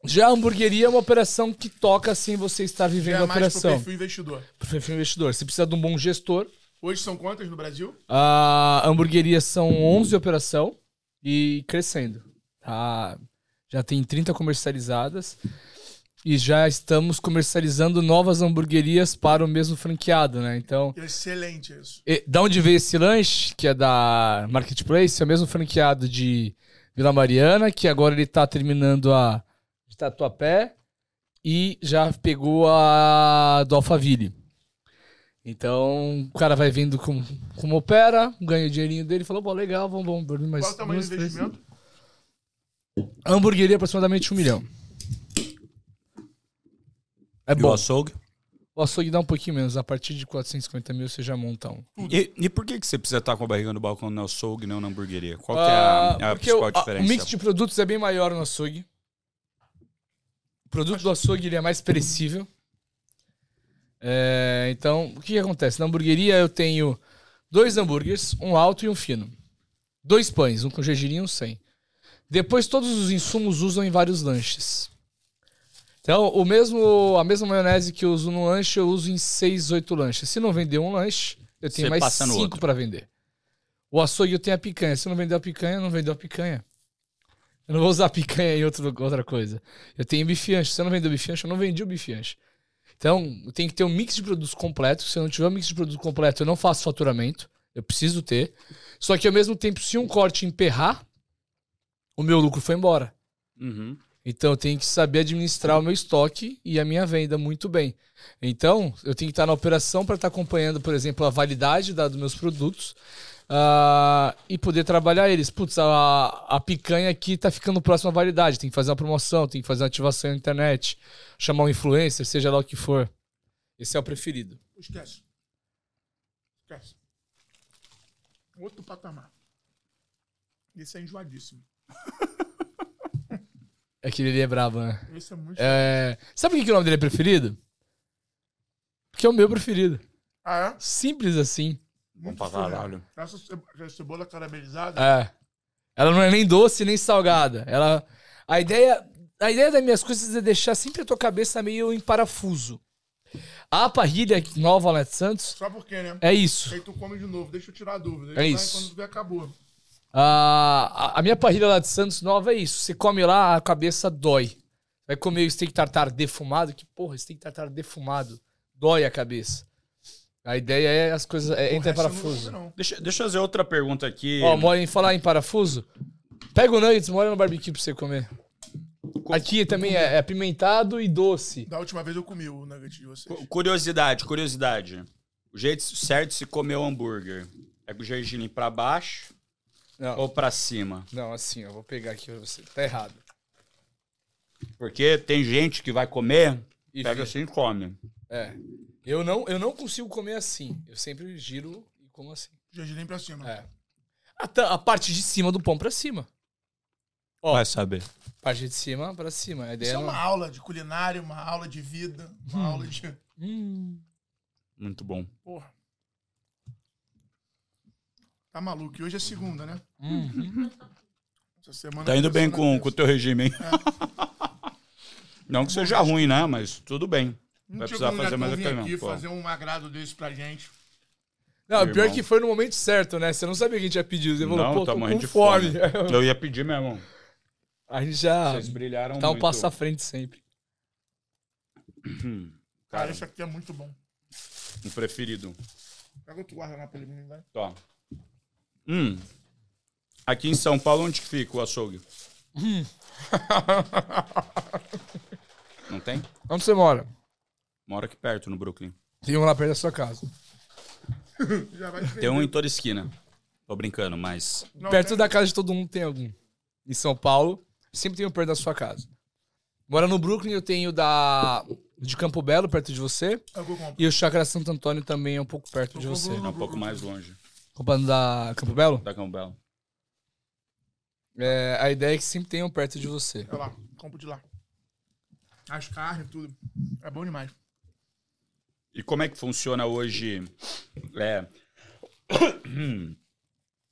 Já a hamburgueria é uma operação que toca sem você estar vivendo É a mais pro operação. perfil investidor. Pro perfil investidor. Você precisa de um bom gestor. Hoje são quantas no Brasil? A hamburgueria são 11 operação e crescendo. Tá? Já tem 30 comercializadas e já estamos comercializando novas hamburguerias para o mesmo franqueado, né? Então, Excelente isso. e- da onde veio esse lanche, que é da Marketplace, é o mesmo franqueado de Vila Mariana, que agora ele tá terminando a de Tatuapé e já pegou a do Alphaville. Então, o cara vai vendo como, como opera, ganha o dinheirinho dele, falou, pô, legal, vamos, vamos, dormir mais Qual o tamanho do três. investimento? Hamburgueria é aproximadamente um milhão. É E o bom. açougue? O açougue dá um pouquinho menos. A partir de 450 mil você já monta um. E, e por que, que você precisa estar com a barriga no balcão no açougue e não na hamburgueria? Qual é Ah, a, a porque o, principal a- diferença? o mix de produtos é bem maior no açougue. O produto do açougue ele é mais perecível. É, então, o que, que acontece? Na hamburgueria eu tenho dois hambúrgueres, um alto e um fino. Dois pães, um com gergelim e um sem. Depois todos os insumos usam em vários lanches. Então, o mesmo, a mesma maionese que eu uso no lanche, eu uso em seis, oito lanches. Se não vender um lanche, eu tenho Você mais passa no cinco outro. para vender. O açougue eu tenho a picanha. Se não vendeu a picanha, não vendeu a picanha. Eu não vou usar a picanha em outro, outra coisa. Eu tenho bifianche. Se eu não vendeu bifianche, eu não vendi o bifianche. Então, tenho que ter um mix de produtos completo. Se eu não tiver um mix de produto completo, eu não faço faturamento. Eu preciso ter. Só que ao mesmo tempo, se um corte emperrar, o meu lucro foi embora. Uhum. Então eu tenho que saber administrar o meu estoque e a minha venda muito bem. Então eu tenho que estar na operação para estar acompanhando, por exemplo, a validade da, dos meus produtos ah, e poder trabalhar eles. Putz, a, a picanha aqui tá ficando próxima à validade. Tem que fazer uma promoção, tem que fazer uma ativação na internet, chamar um influencer, seja lá o que for. Esse é o preferido. Esquece. Esquece. Outro patamar. Esse é enjoadíssimo. É que ele é brabo, né? Esse é muito. É, Sabe por que, que o nome dele é preferido? Porque é o meu preferido. Ah, é? Simples assim. Muito pra surreal. caralho. Essa ce- essa cebola caramelizada. É. Ela não é nem doce nem salgada. Ela a ideia a ideia das minhas coisas é deixar sempre a tua cabeça meio em parafuso. A parrilha nova lá de Santos Só porque, né? é isso. Aí tu come de novo, deixa eu tirar a dúvida. É Vai, isso. Quando tu vê, acabou. A, a, a minha parrilha lá de Santos nova é isso. Você come lá, a cabeça dói. Vai comer o steak tartar defumado, que porra, steak tartar defumado dói a cabeça. A ideia é as coisas é, entra em não parafuso. como, não. Deixa, deixa eu fazer outra pergunta aqui. Ó, mora em falar em parafuso. Pega o nuggets, mora no barbecue pra você comer. Aqui também é, é apimentado e doce. Da última vez eu comi o nugget de vocês. Curiosidade, curiosidade. O jeito certo de se comer o hambúrguer é com o gergelim pra baixo Não, ou pra cima? não, assim, eu vou pegar aqui pra você. Tá errado. Porque tem gente que vai comer, E pega vira. assim e come. É. Eu não, eu não consigo comer assim. Eu sempre giro e como assim. Gergelim pra cima. É. A, a parte de cima do pão pra cima. Ó. Vai saber. Parte de cima pra cima. A ideia Isso é não... uma aula de culinária, uma aula de vida, uma aula de. Hum. Muito bom. Porra. Tá maluco. E hoje é segunda, né? Uhum. Essa semana Tá indo bem com com o teu regime, hein? Não que seja ruim, né? Mas tudo bem. Não Vai precisar fazer mais aqui, não. fazer um agrado desse pra gente. Não, pior irmão. que foi no momento certo, né? Você não sabia que a gente ia pedir. Você falou, Não, pô, tá tô morrendo com de fome. fome. Eu ia pedir mesmo. a gente já Vocês brilharam tá um muito. passo à frente sempre. Hum, Cara, Cara, isso aqui é muito bom. um preferido. Pega outro guardanapo ali, menino, vai. Tó. Hum. Aqui em São Paulo, onde que fica o açougue? Não tem? Onde você mora? Mora aqui perto, no Brooklyn. Tem um lá perto da sua casa. Já vai te Tem um em toda esquina. Tô brincando, mas... Não, perto tem- da casa de todo mundo tem algum. Em São Paulo, sempre tem um perto da sua casa. Mora no Brooklyn, eu tenho da de Campo Belo, perto de você. Eu vou comprar. E o Chácara Santo Antônio também é um pouco perto de você. É um pouco mais longe Comprando da Campo Belo? da Campbell. É, a ideia é que sempre tenham perto de você. Olha lá, compro de lá. As carnes, tudo. É bom demais. E como é que funciona hoje é,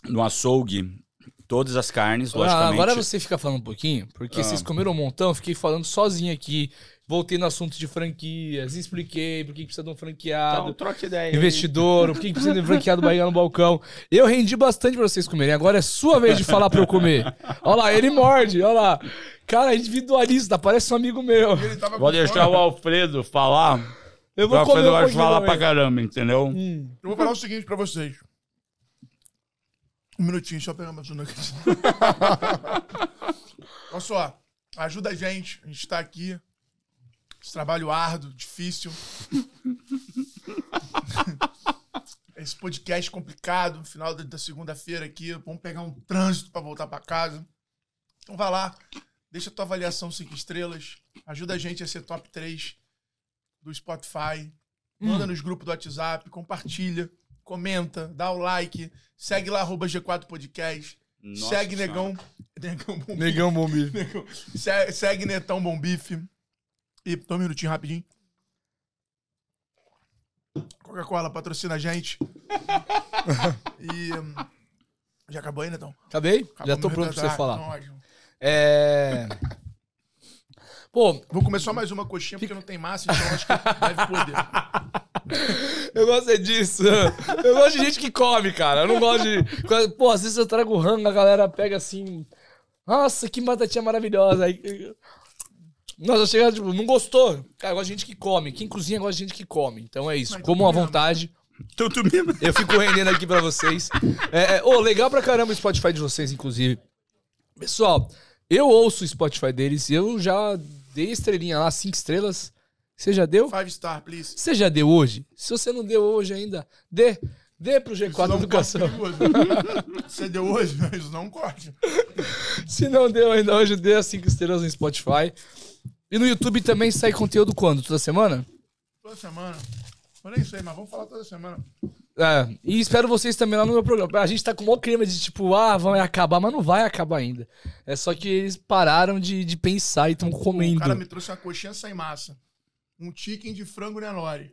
no açougue? Todas as carnes, Ah, logicamente. agora você fica falando um pouquinho, porque Ah. vocês comeram um montão, eu fiquei falando sozinho aqui. Voltei no assunto de franquias, expliquei por que precisa de um franqueado. Então, troca ideia. investidor, o que precisa de um franqueado barriga no balcão. Eu rendi bastante pra vocês comerem. Agora é sua vez de falar pra eu comer. Olha lá, ele morde, olha lá. Cara, individualista, parece um amigo meu. Vou deixar fome. o Alfredo falar. Eu O vou comer Alfredo um falar pra caramba, entendeu? Hum. Eu vou falar o seguinte pra vocês. Um minutinho, só pegar mais um aqui. Olha só, ajuda a gente. A gente tá aqui. Esse trabalho árduo, difícil. Esse podcast complicado, no final da da segunda-feira aqui. Vamos pegar um trânsito pra voltar pra casa. Então vai lá, deixa a tua avaliação 5 estrelas. Ajuda a gente a ser top 3 do Spotify. Manda nos grupos do WhatsApp, compartilha, comenta, dá o like, segue lá, arroba G4 Podcast. Nossa segue Senhora. Negão. Negão Bom Negão bombi. Negão. Se- Segue Netão Bom Bife. E um minutinho rapidinho. Coca-Cola patrocina a gente. e. hum, Já acabou aí, Netão? Acabei? Já Acabou tô meu pronto pra você retrato, falar. então, ótimo. É. Pô, Vou comer só mais uma coxinha porque não tem massa, então acho que deve poder. eu gosto é disso. Eu gosto de gente que come, cara. Eu não gosto de. Pô, às vezes eu trago rango, a galera pega assim. Nossa, que batatinha maravilhosa. Aí. Nossa, chega, tipo, não gostou. Cara, eu gosto de gente que come. Quem cozinha gosta de gente que come. Então é isso. Mas Comam à vontade. Tudo mesmo. Eu fico rendendo aqui pra vocês. É, é, ô, legal pra caramba o Spotify de vocês, inclusive. Pessoal, eu ouço o Spotify deles e eu já dei estrelinha lá, cinco estrelas. Você já deu? Five star, please. Você já deu hoje? Se você não deu hoje ainda, dê. Dê pro G4 Isso não Educação. corte perigoso. Você deu hoje? Isso não corte. Se não deu ainda hoje, dê as cinco estrelas no Spotify. E no YouTube também sai conteúdo quando? Toda semana? Toda semana. Eu nem sei, mas vamos falar toda semana. É, e espero vocês também lá no meu programa. A gente tá com o maior clima de tipo, ah, vai acabar, mas não vai acabar ainda. É só que eles pararam de, de pensar e estão O comendo. cara me trouxe uma coxinha sem massa. Um chicken de frango Nelore.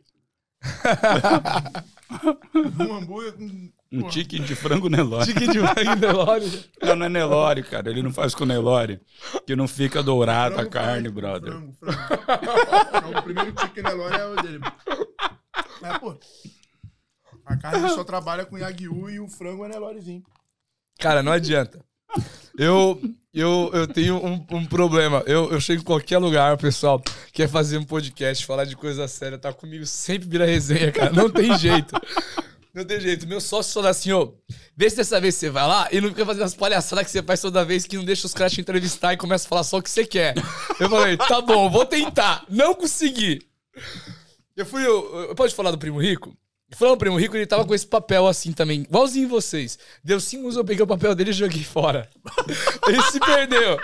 um hambúrguer com... Um Pô, chicken de frango Nelore. Chicken de frango Nelore. Não, não é Nelore, cara. Ele não faz com Nelore. Que não fica dourada a frango carne, faz- brother. Frango, frango. Não, o primeiro chicken Nelore é o dele. É, pô. A carne só trabalha com Yagyu e o frango é Nelorezinho. Cara, não adianta. Eu, eu, eu tenho um, um problema. Eu, eu chego em qualquer lugar, pessoal quer fazer um podcast, falar de coisa séria, tá comigo, sempre vira resenha, cara. Não tem jeito. Não tem jeito. Meu sócio falou assim, ô, vê se dessa vez você vai lá e não fica fazendo as palhaçadas que você faz toda vez que não deixa os caras te entrevistar e começa a falar só o que você quer. Eu falei, tá bom, vou tentar. Não consegui. Eu fui, eu, eu pode falar do Primo Rico? Falando do Primo Rico, ele tava com esse papel assim também, igualzinho vocês. Deu cinco minutos, eu peguei o papel dele e joguei fora. ele se perdeu.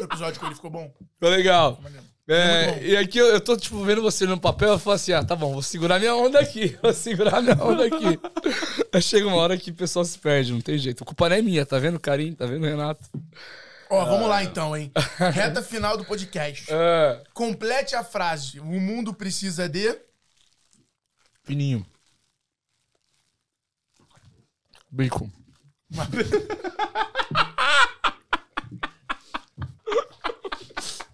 O episódio com ele ficou bom. Ficou legal. É, e aqui eu, eu tô, tipo, vendo você no papel, eu falo assim, ah, tá bom, vou segurar minha onda aqui, vou segurar minha onda aqui. Aí chega uma hora que o pessoal se perde, não tem jeito. A culpa não é minha, tá vendo, Carinho? Tá vendo, Renato? Ó, vamos lá então, hein? Reta final do podcast. É. Complete a frase. O mundo precisa de... Fininho. Bacon.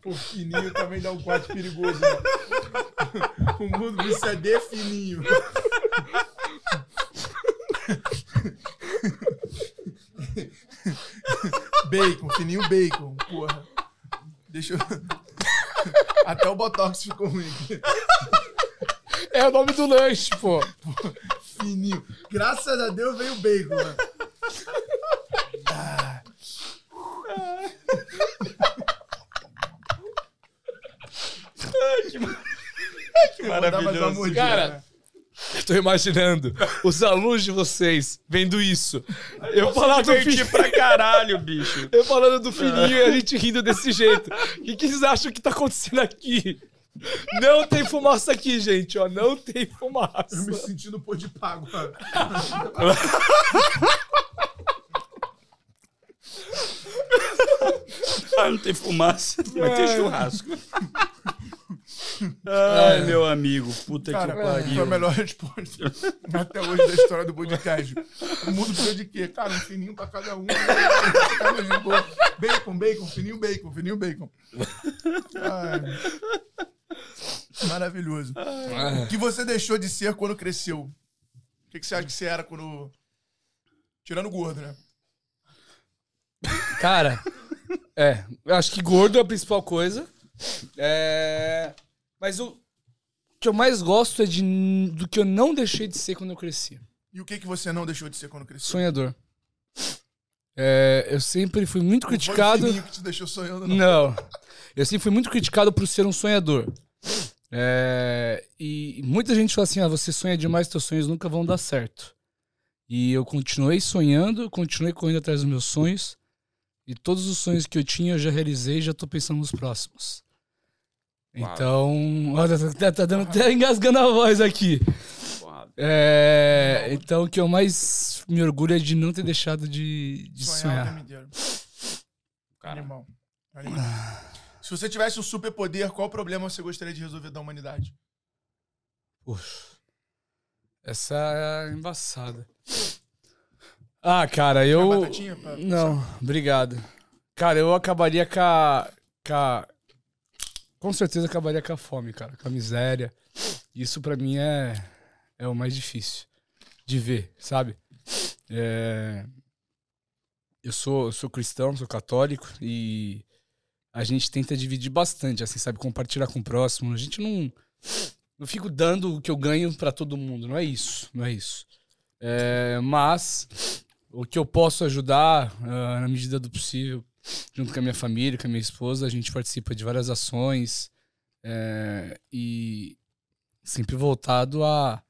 O fininho também dá um corte perigoso. Né? o mundo precisa de fininho. bacon, fininho bacon, porra. Deixa eu... Até o Botox ficou ruim aqui. É o nome do lanche, pô. Fininho. Graças a Deus veio bacon, mano. Ah. que, que maravilhoso. Cara, né? eu tô imaginando os alunos de vocês vendo isso. Eu falando do fininho pra caralho, bicho. Eu falando do fininho e a gente rindo desse jeito. O que, que vocês acham que tá acontecendo aqui? Não tem fumaça aqui, gente, ó. Não tem fumaça. Eu me sentindo pôr de pago, ah, não tem fumaça, vai ter churrasco. Ai, meu amigo, puta Cara, que pariu. Foi a melhor resposta até hoje da história do podcast. O mundo precisa de quê? Cara, um fininho pra cada um. bacon, bacon, fininho bacon, fininho bacon. Ai. Maravilhoso. O que você deixou de ser quando cresceu? O que, que você acha que você era quando. Tirando gordo, né? Cara, é. Eu acho que gordo é a principal coisa. É. Mas o que eu mais gosto é de, do que eu não deixei de ser quando eu cresci. E o que, que você não deixou de ser quando cresceu? Sonhador. É, eu sempre fui muito não criticado. Foi o que te deixou sonhando, não. não. Eu sempre fui muito criticado por ser um sonhador. É, e muita gente fala assim: ah, você sonha demais, seus sonhos nunca vão dar certo. E eu continuei sonhando, continuei correndo atrás dos meus sonhos. E todos os sonhos que eu tinha eu já realizei, já tô pensando nos próximos. Então, olha, tá, tá, dando até engasgando a voz aqui. É, então, o que eu mais me orgulho é de não ter deixado de, de sonhar. sonhar. Cara. Animal. Animal. Se você tivesse um superpoder, qual problema você gostaria de resolver da humanidade? Puxa. Essa é embaçada. Ah, cara, eu. Pra... Não, obrigado. Cara, eu acabaria com a, com a. Com certeza acabaria com a fome, cara, com a miséria. Isso para mim é, é o mais difícil de ver, sabe? É... Eu sou, eu sou cristão, sou católico e a gente tenta dividir bastante, assim, sabe? Compartilhar com o próximo. A gente não. Não fico dando o que eu ganho para todo mundo. Não é isso. Não é isso. É, mas o que eu posso ajudar, uh, na medida do possível, junto com a minha família, com a minha esposa, a gente participa de várias ações é, e sempre voltado a,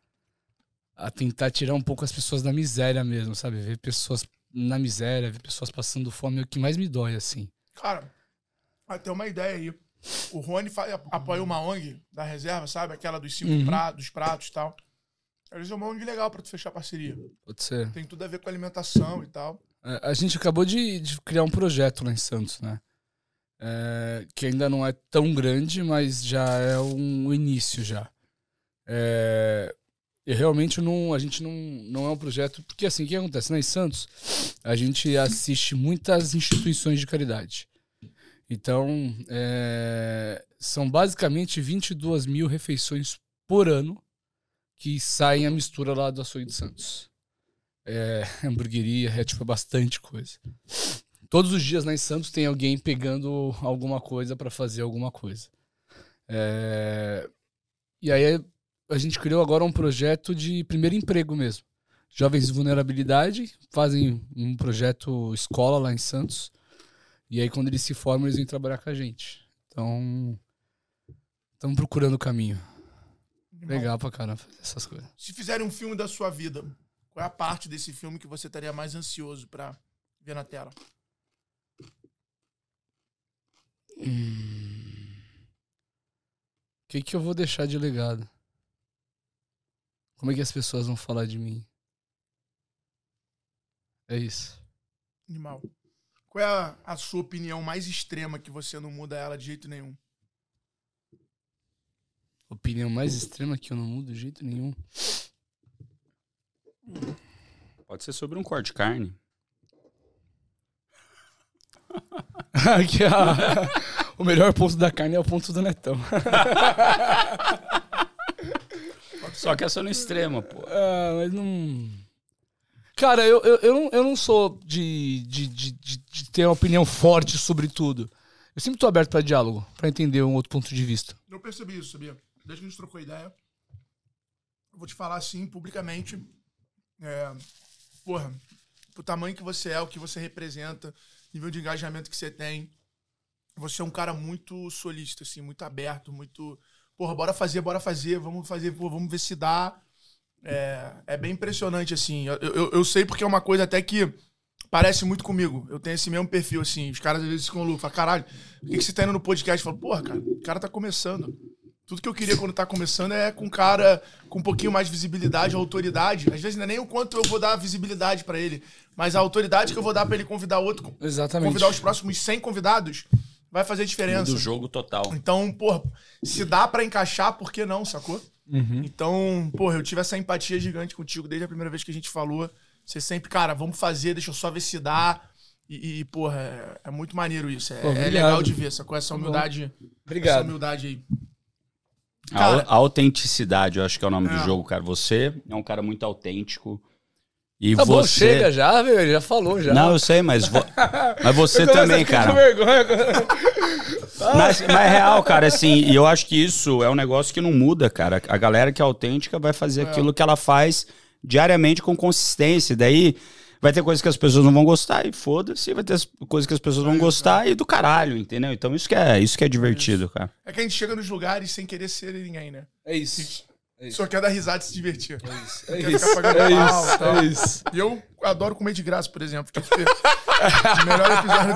a tentar tirar um pouco as pessoas da miséria mesmo, sabe? Ver pessoas na miséria, ver pessoas passando fome é o que mais me dói, assim. Cara, ter uma ideia aí. O Rony apoia uma ONG da reserva, sabe? Aquela dos cinco uhum. pratos, dos pratos e tal. Eles é uma ONG legal pra tu fechar parceria. Pode ser. Tem tudo a ver com alimentação e tal. É, a gente acabou de, de, criar um projeto lá em Santos, né? É, que ainda não é tão grande, mas já é um, início já. É, e realmente não, a gente não, não é um projeto. Porque assim, o que acontece? Né? Em Santos, a gente assiste muitas instituições de caridade. Então, é, são basicamente 22 mil refeições por ano que saem a mistura lá do Açougue de Santos. É, hamburgueria, é tipo bastante coisa. Todos os dias lá em Santos tem alguém pegando alguma coisa para fazer alguma coisa. É, e aí a gente criou agora um projeto de primeiro emprego mesmo. Jovens de vulnerabilidade fazem um projeto escola lá em Santos. E aí, quando eles se formam, eles vêm trabalhar com a gente. Então, estamos procurando o caminho. Legal pra caramba fazer essas coisas. Se fizerem um filme da sua vida, qual é a parte desse filme que você estaria mais ansioso pra ver na tela? Hum. O que, que eu vou deixar de legado? Como é que as pessoas vão falar de mim? É isso. Animal. Qual é a, a, sua opinião mais extrema que você não muda ela de jeito nenhum? Opinião mais extrema que eu não mudo de jeito nenhum. Pode ser sobre um corte de carne. Aqui, ó. o melhor ponto da carne é o ponto do Netão. Só que essa no extremo, pô. Ah, mas não. Cara, eu, eu, eu, não, eu não sou de, de, de, de, ter uma opinião forte sobre tudo. Eu sempre tô aberto para diálogo, para entender um outro ponto de vista. Eu percebi isso, sabia? Desde que a gente trocou ideia, eu vou te falar assim, publicamente. É, porra, o tamanho que você é, o que você representa, nível de engajamento que você tem. Você é um cara muito solista, assim, muito aberto, muito. Porra, bora fazer, bora fazer, vamos fazer, pô, vamos ver se dá. É, é bem impressionante, assim. Eu, eu, eu, sei porque é uma coisa até que parece muito comigo. Eu tenho esse mesmo perfil, assim. Os caras às vezes ficam loucos. Falam, caralho, por que, que você tá indo no podcast? Eu falo, porra, cara, o cara tá começando. Tudo que eu queria quando tá começando é com um cara com um pouquinho mais de visibilidade, autoridade. Às vezes não é nem o quanto eu vou dar visibilidade para ele, mas a autoridade que eu vou dar para ele convidar outro. Exatamente. Convidar os próximos 100 convidados vai fazer diferença. Do jogo total. Então, porra, se dá para encaixar, por que não, sacou? Uhum. Então, porra, eu tive essa empatia gigante contigo desde a primeira vez que a gente falou. Você sempre, cara, vamos fazer, deixa eu só ver se dá. E, e porra, é, é, muito maneiro isso. É, Pô, é legal de ver, sacou? Essa humildade. Obrigado. Essa humildade aí. Cara, a, autenticidade, eu acho que é o nome é. do jogo, cara. Você é um cara muito autêntico. E tá você... bom, chega já, velho. Ele já falou já. Não, eu sei, mas, vo... mas você também, cara. vergonha. mas, mas é real, cara, assim, e eu acho que isso é um negócio que não muda, cara. A galera que é autêntica vai fazer é. aquilo que ela faz diariamente com consistência. Daí vai ter coisas que as pessoas não vão gostar e foda-se, vai ter coisas que as pessoas vão gostar e do caralho, entendeu? Então isso que é, isso que é divertido, é cara. É que a gente chega nos lugares sem querer ser ninguém, né? É isso. É Só quer dar risada e se divertir. É isso. É isso. É isso. é isso. E eu adoro comer de graça, por exemplo. Que é o melhor episódio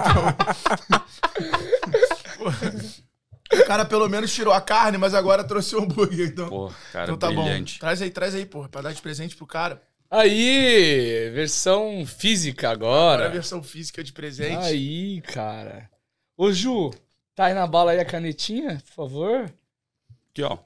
teu. o cara pelo menos tirou a carne, mas agora trouxe o hambúrguer. Então, Pô, cara, então tá brilhante. bom. Traz aí, traz aí, porra, pra dar de presente pro cara. Aí, versão física agora. Agora a versão física de presente. Aí, cara. Ô, Ju, tá aí na bala aí a canetinha, por favor? Aqui, ó.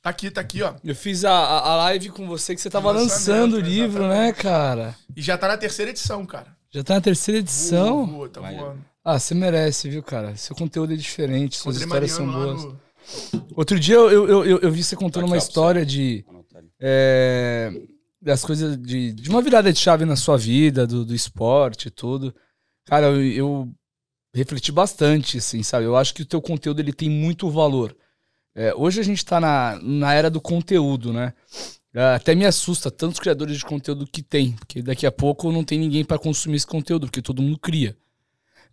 Tá aqui, tá aqui, ó. Eu fiz a, a live com você que você tava lançando o livro, né, exatamente. né, cara? E já tá na terceira edição, cara. Já tá na terceira edição? Boa, boa, tá voando. Ah, você merece, viu, cara? Seu conteúdo é diferente, suas histórias são boas. No... Outro dia eu, eu, eu, eu vi você contando uma história de. É, das coisas de, de uma virada de chave na sua vida, do, do esporte e tudo. Cara, eu, eu, refleti bastante, assim, sabe? Eu acho que o teu conteúdo ele tem muito valor. É, hoje a gente tá na, na era do conteúdo, né? É, até me assusta tantos criadores de conteúdo que tem, porque daqui a pouco não tem ninguém para consumir esse conteúdo, porque todo mundo cria.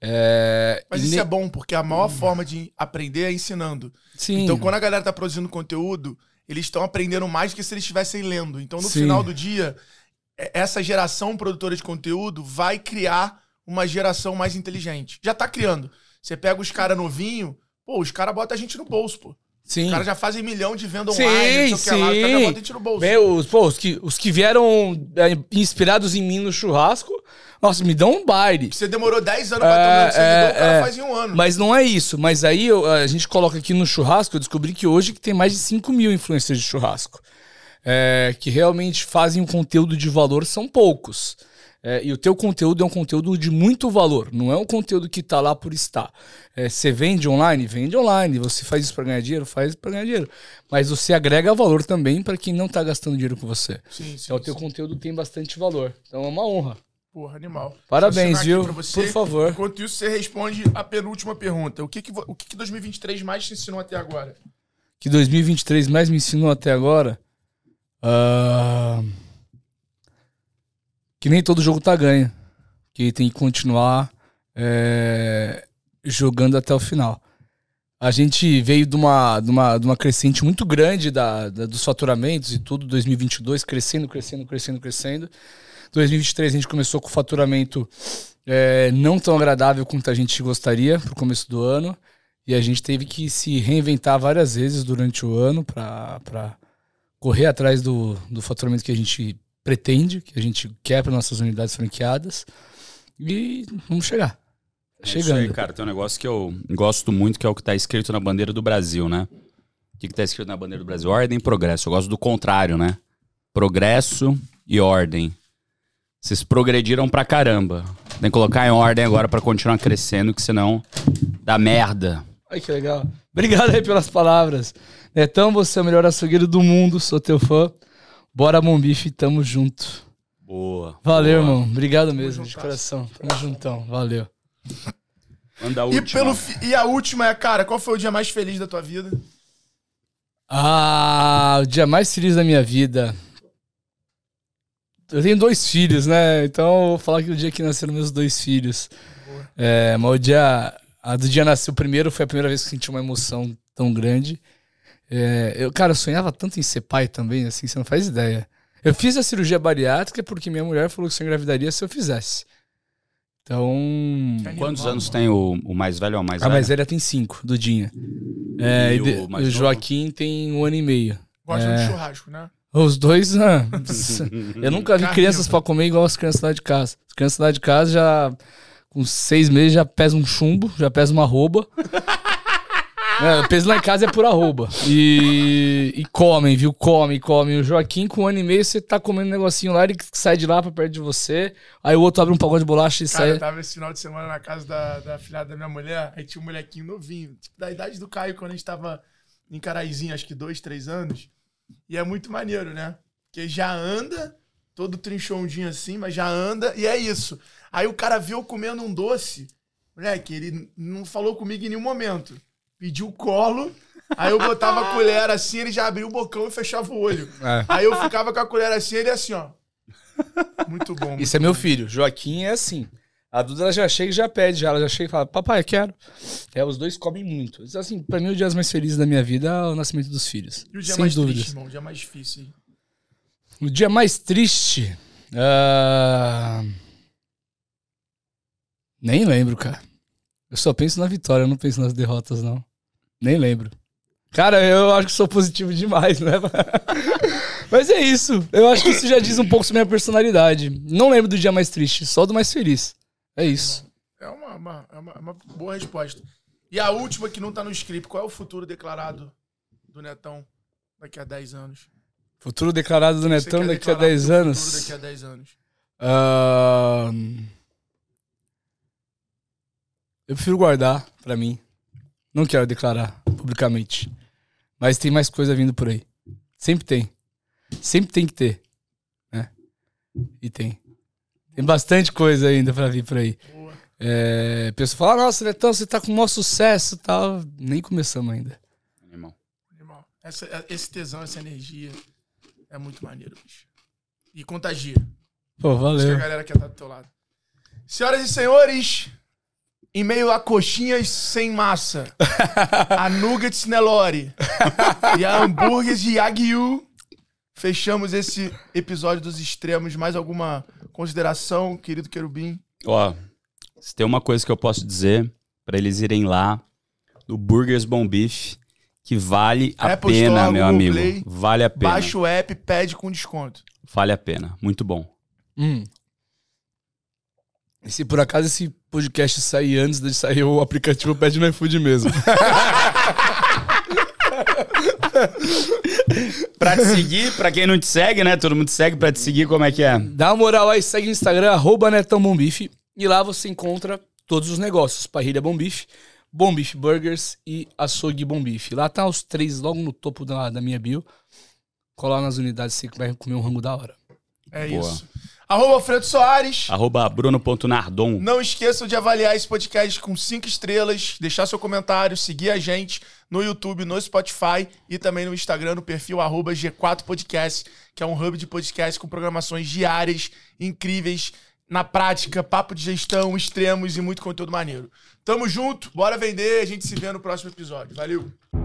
É, Mas isso ne... é bom, porque a maior hum. forma de aprender é ensinando. Sim. Então, quando a galera tá produzindo conteúdo, eles estão aprendendo mais do que se eles estivessem lendo. Então, no Sim. final do dia, essa geração produtora de conteúdo vai criar uma geração mais inteligente. Já tá criando. Você pega os caras novinho, pô, os caras botam a gente no bolso, pô. Sim. Os caras já fazem milhão de venda online, sei o que lá, os caras já botam a gente no bolso. os, pô, os, que, os que vieram é, inspirados em mim no churrasco, nossa, me dão um baile. Você demorou 10 anos pra ter um é, seguidor, é, o cara é. faz em um ano. Mas não é isso. Mas aí eu, a gente coloca aqui no churrasco, eu descobri que hoje que tem mais de 5 mil influencers de churrasco. É, que realmente fazem um conteúdo de valor, são poucos. É, e o teu conteúdo é um conteúdo de muito valor, não é um conteúdo que está lá por estar. É, você vende online? Vende online. Você faz isso para ganhar dinheiro? Faz isso para ganhar dinheiro. Mas você agrega valor também para quem não está gastando dinheiro com você. Sim, sim, então o teu sim. conteúdo tem bastante valor. Então é uma honra. Porra, animal. Parabéns, viu? Você. Por favor. Enquanto isso, você responde a penúltima pergunta. O que, que, o que, que 2023 mais te ensinou até agora? Que 2023 mais me ensinou até agora? Uh, que nem todo jogo tá ganho. Que tem que continuar é, jogando até o final. A gente veio de uma, de uma, de uma crescente muito grande da, da, dos faturamentos e tudo, 2022, crescendo, crescendo, crescendo, crescendo. 2023 a gente começou com faturamento é, não tão agradável quanto a gente gostaria para o começo do ano. E a gente teve que se reinventar várias vezes durante o ano para correr atrás do, do faturamento que a gente pretende, que a gente quer para nossas unidades franqueadas. E vamos chegar. É chegando. Isso aí, cara, tem um negócio que eu gosto muito, que é o que está escrito na bandeira do Brasil, né? O que está escrito na bandeira do Brasil? Ordem e progresso. Eu gosto do contrário, né? Progresso e ordem. Vocês progrediram pra caramba. Tem que colocar em ordem agora para continuar crescendo, que senão dá merda. Ai, que legal. Obrigado aí pelas palavras. Netão, você é o melhor açougueiro do mundo, sou teu fã. Bora, Mombife, tamo junto. Boa. Valeu, boa. irmão. Obrigado mesmo, de coração. Tamo juntão. Valeu. Manda a última. E, pelo, e a última é, cara, qual foi o dia mais feliz da tua vida? Ah, o dia mais feliz da minha vida. Eu tenho dois filhos, né? Então eu vou falar que o dia que nasceram meus dois filhos. É, mas o dia. A do dia nasceu primeiro foi a primeira vez que senti uma emoção tão grande. É, eu, cara, eu sonhava tanto em ser pai também, assim, você não faz ideia. Eu fiz a cirurgia bariátrica porque minha mulher falou que eu engravidaria se eu fizesse. Então. Quantos anos tem o, o mais velho ou o mais velho? A mais velha tem cinco, Dudinha. É, e, o, o Joaquim tem um ano e meio. Gosta é... de churrasco, né? Os dois, ah, eu nunca vi crianças para comer igual as crianças lá de casa. As crianças lá de casa já, com seis meses, já pesam um chumbo, já pesam uma rouba. É, peso lá em casa é por arroba. E, e comem, viu? Comem, comem. O Joaquim, com um ano e meio, você tá comendo um negocinho lá, ele sai de lá pra perto de você. Aí o outro abre um pagode de bolacha e Cara, sai. Eu tava esse final de semana na casa da, da filhada da minha mulher, aí tinha um molequinho novinho, tipo, da idade do Caio, quando a gente tava em Caraizinho, acho que dois, três anos. E é muito maneiro, né? Porque já anda, todo trinchondinho assim, mas já anda, e é isso. Aí o cara viu eu comendo um doce, moleque, ele não falou comigo em nenhum momento pediu colo. Aí eu botava a colher assim, ele já abria o bocão e fechava o olho. É. Aí eu ficava com a colher assim, ele assim, ó. Muito bom. Muito Isso é meu filho. Joaquim é assim. A Duda já chega e já pede, já. ela já chega e fala, papai, eu quero. É, os dois comem muito. Assim, pra mim, o dia mais feliz da minha vida é o nascimento dos filhos. E o dia Sem mais dúvidas. triste, irmão? O dia mais difícil? O dia mais triste? Uh... Nem lembro, cara. Eu só penso na vitória, eu não penso nas derrotas, não. Nem lembro. Cara, eu acho que sou positivo demais, né? Mas é isso. Eu acho que isso já diz um pouco sobre a minha personalidade. Não lembro do dia mais triste, só do mais feliz. É isso. É uma, uma, é uma, é uma boa resposta. E a última que não tá no script, qual é o futuro declarado do Netão daqui a 10 anos? Futuro declarado do Netão daqui a 10 anos? Futuro daqui a 10 anos. Uh... Eu prefiro guardar pra mim. Não quero declarar publicamente. Mas tem mais coisa vindo por aí. Sempre tem. Sempre tem que ter. Né? E tem. Tem bastante coisa ainda pra vir por aí. É, a pessoa fala, nossa, Netão, você tá com um maior sucesso e tal. Nem começamos ainda. Animal. Animal. Essa, esse tesão, essa energia é muito maneiro, bicho. E contagia. Pô, valeu. Acho que a galera quer estar do teu lado. Senhoras e senhores, em meio a coxinhas sem massa, a nuggets Nelore e a hambúrgueres de Yagyu, fechamos esse episódio dos extremos. Mais alguma consideração, querido querubim? Ó, se tem uma coisa que eu posso dizer para eles irem lá no Burgers Bom Beef, que vale a Apple pena, Store, meu Google amigo. Play, vale a pena. Baixa o app, pede com desconto. Vale a pena, muito bom. Hum. E se por acaso esse podcast sair antes de sair o aplicativo, pede no iFood mesmo. pra te seguir, pra quem não te segue, né? Todo mundo te segue, pra te seguir, como é que é? Dá uma moral aí, segue no Instagram, arroba Netão Bombife. E lá você encontra todos os negócios. Parrilha Bombife, Bombife Burgers e Açougue Bombife. Lá tá os três logo no topo da, da minha bio. Colar nas unidades, você vai comer um rango da hora. É Boa. isso. Arroba Alfredo Soares. Arroba Bruno.nardon. Não esqueçam de avaliar esse podcast com cinco estrelas, deixar seu comentário, seguir a gente no YouTube, no Spotify e também no Instagram, no perfil arroba G4Podcast, que é um hub de podcast com programações diárias, incríveis, na prática, papo de gestão, extremos e muito conteúdo maneiro. Tamo junto, bora vender, a gente se vê no próximo episódio. Valeu!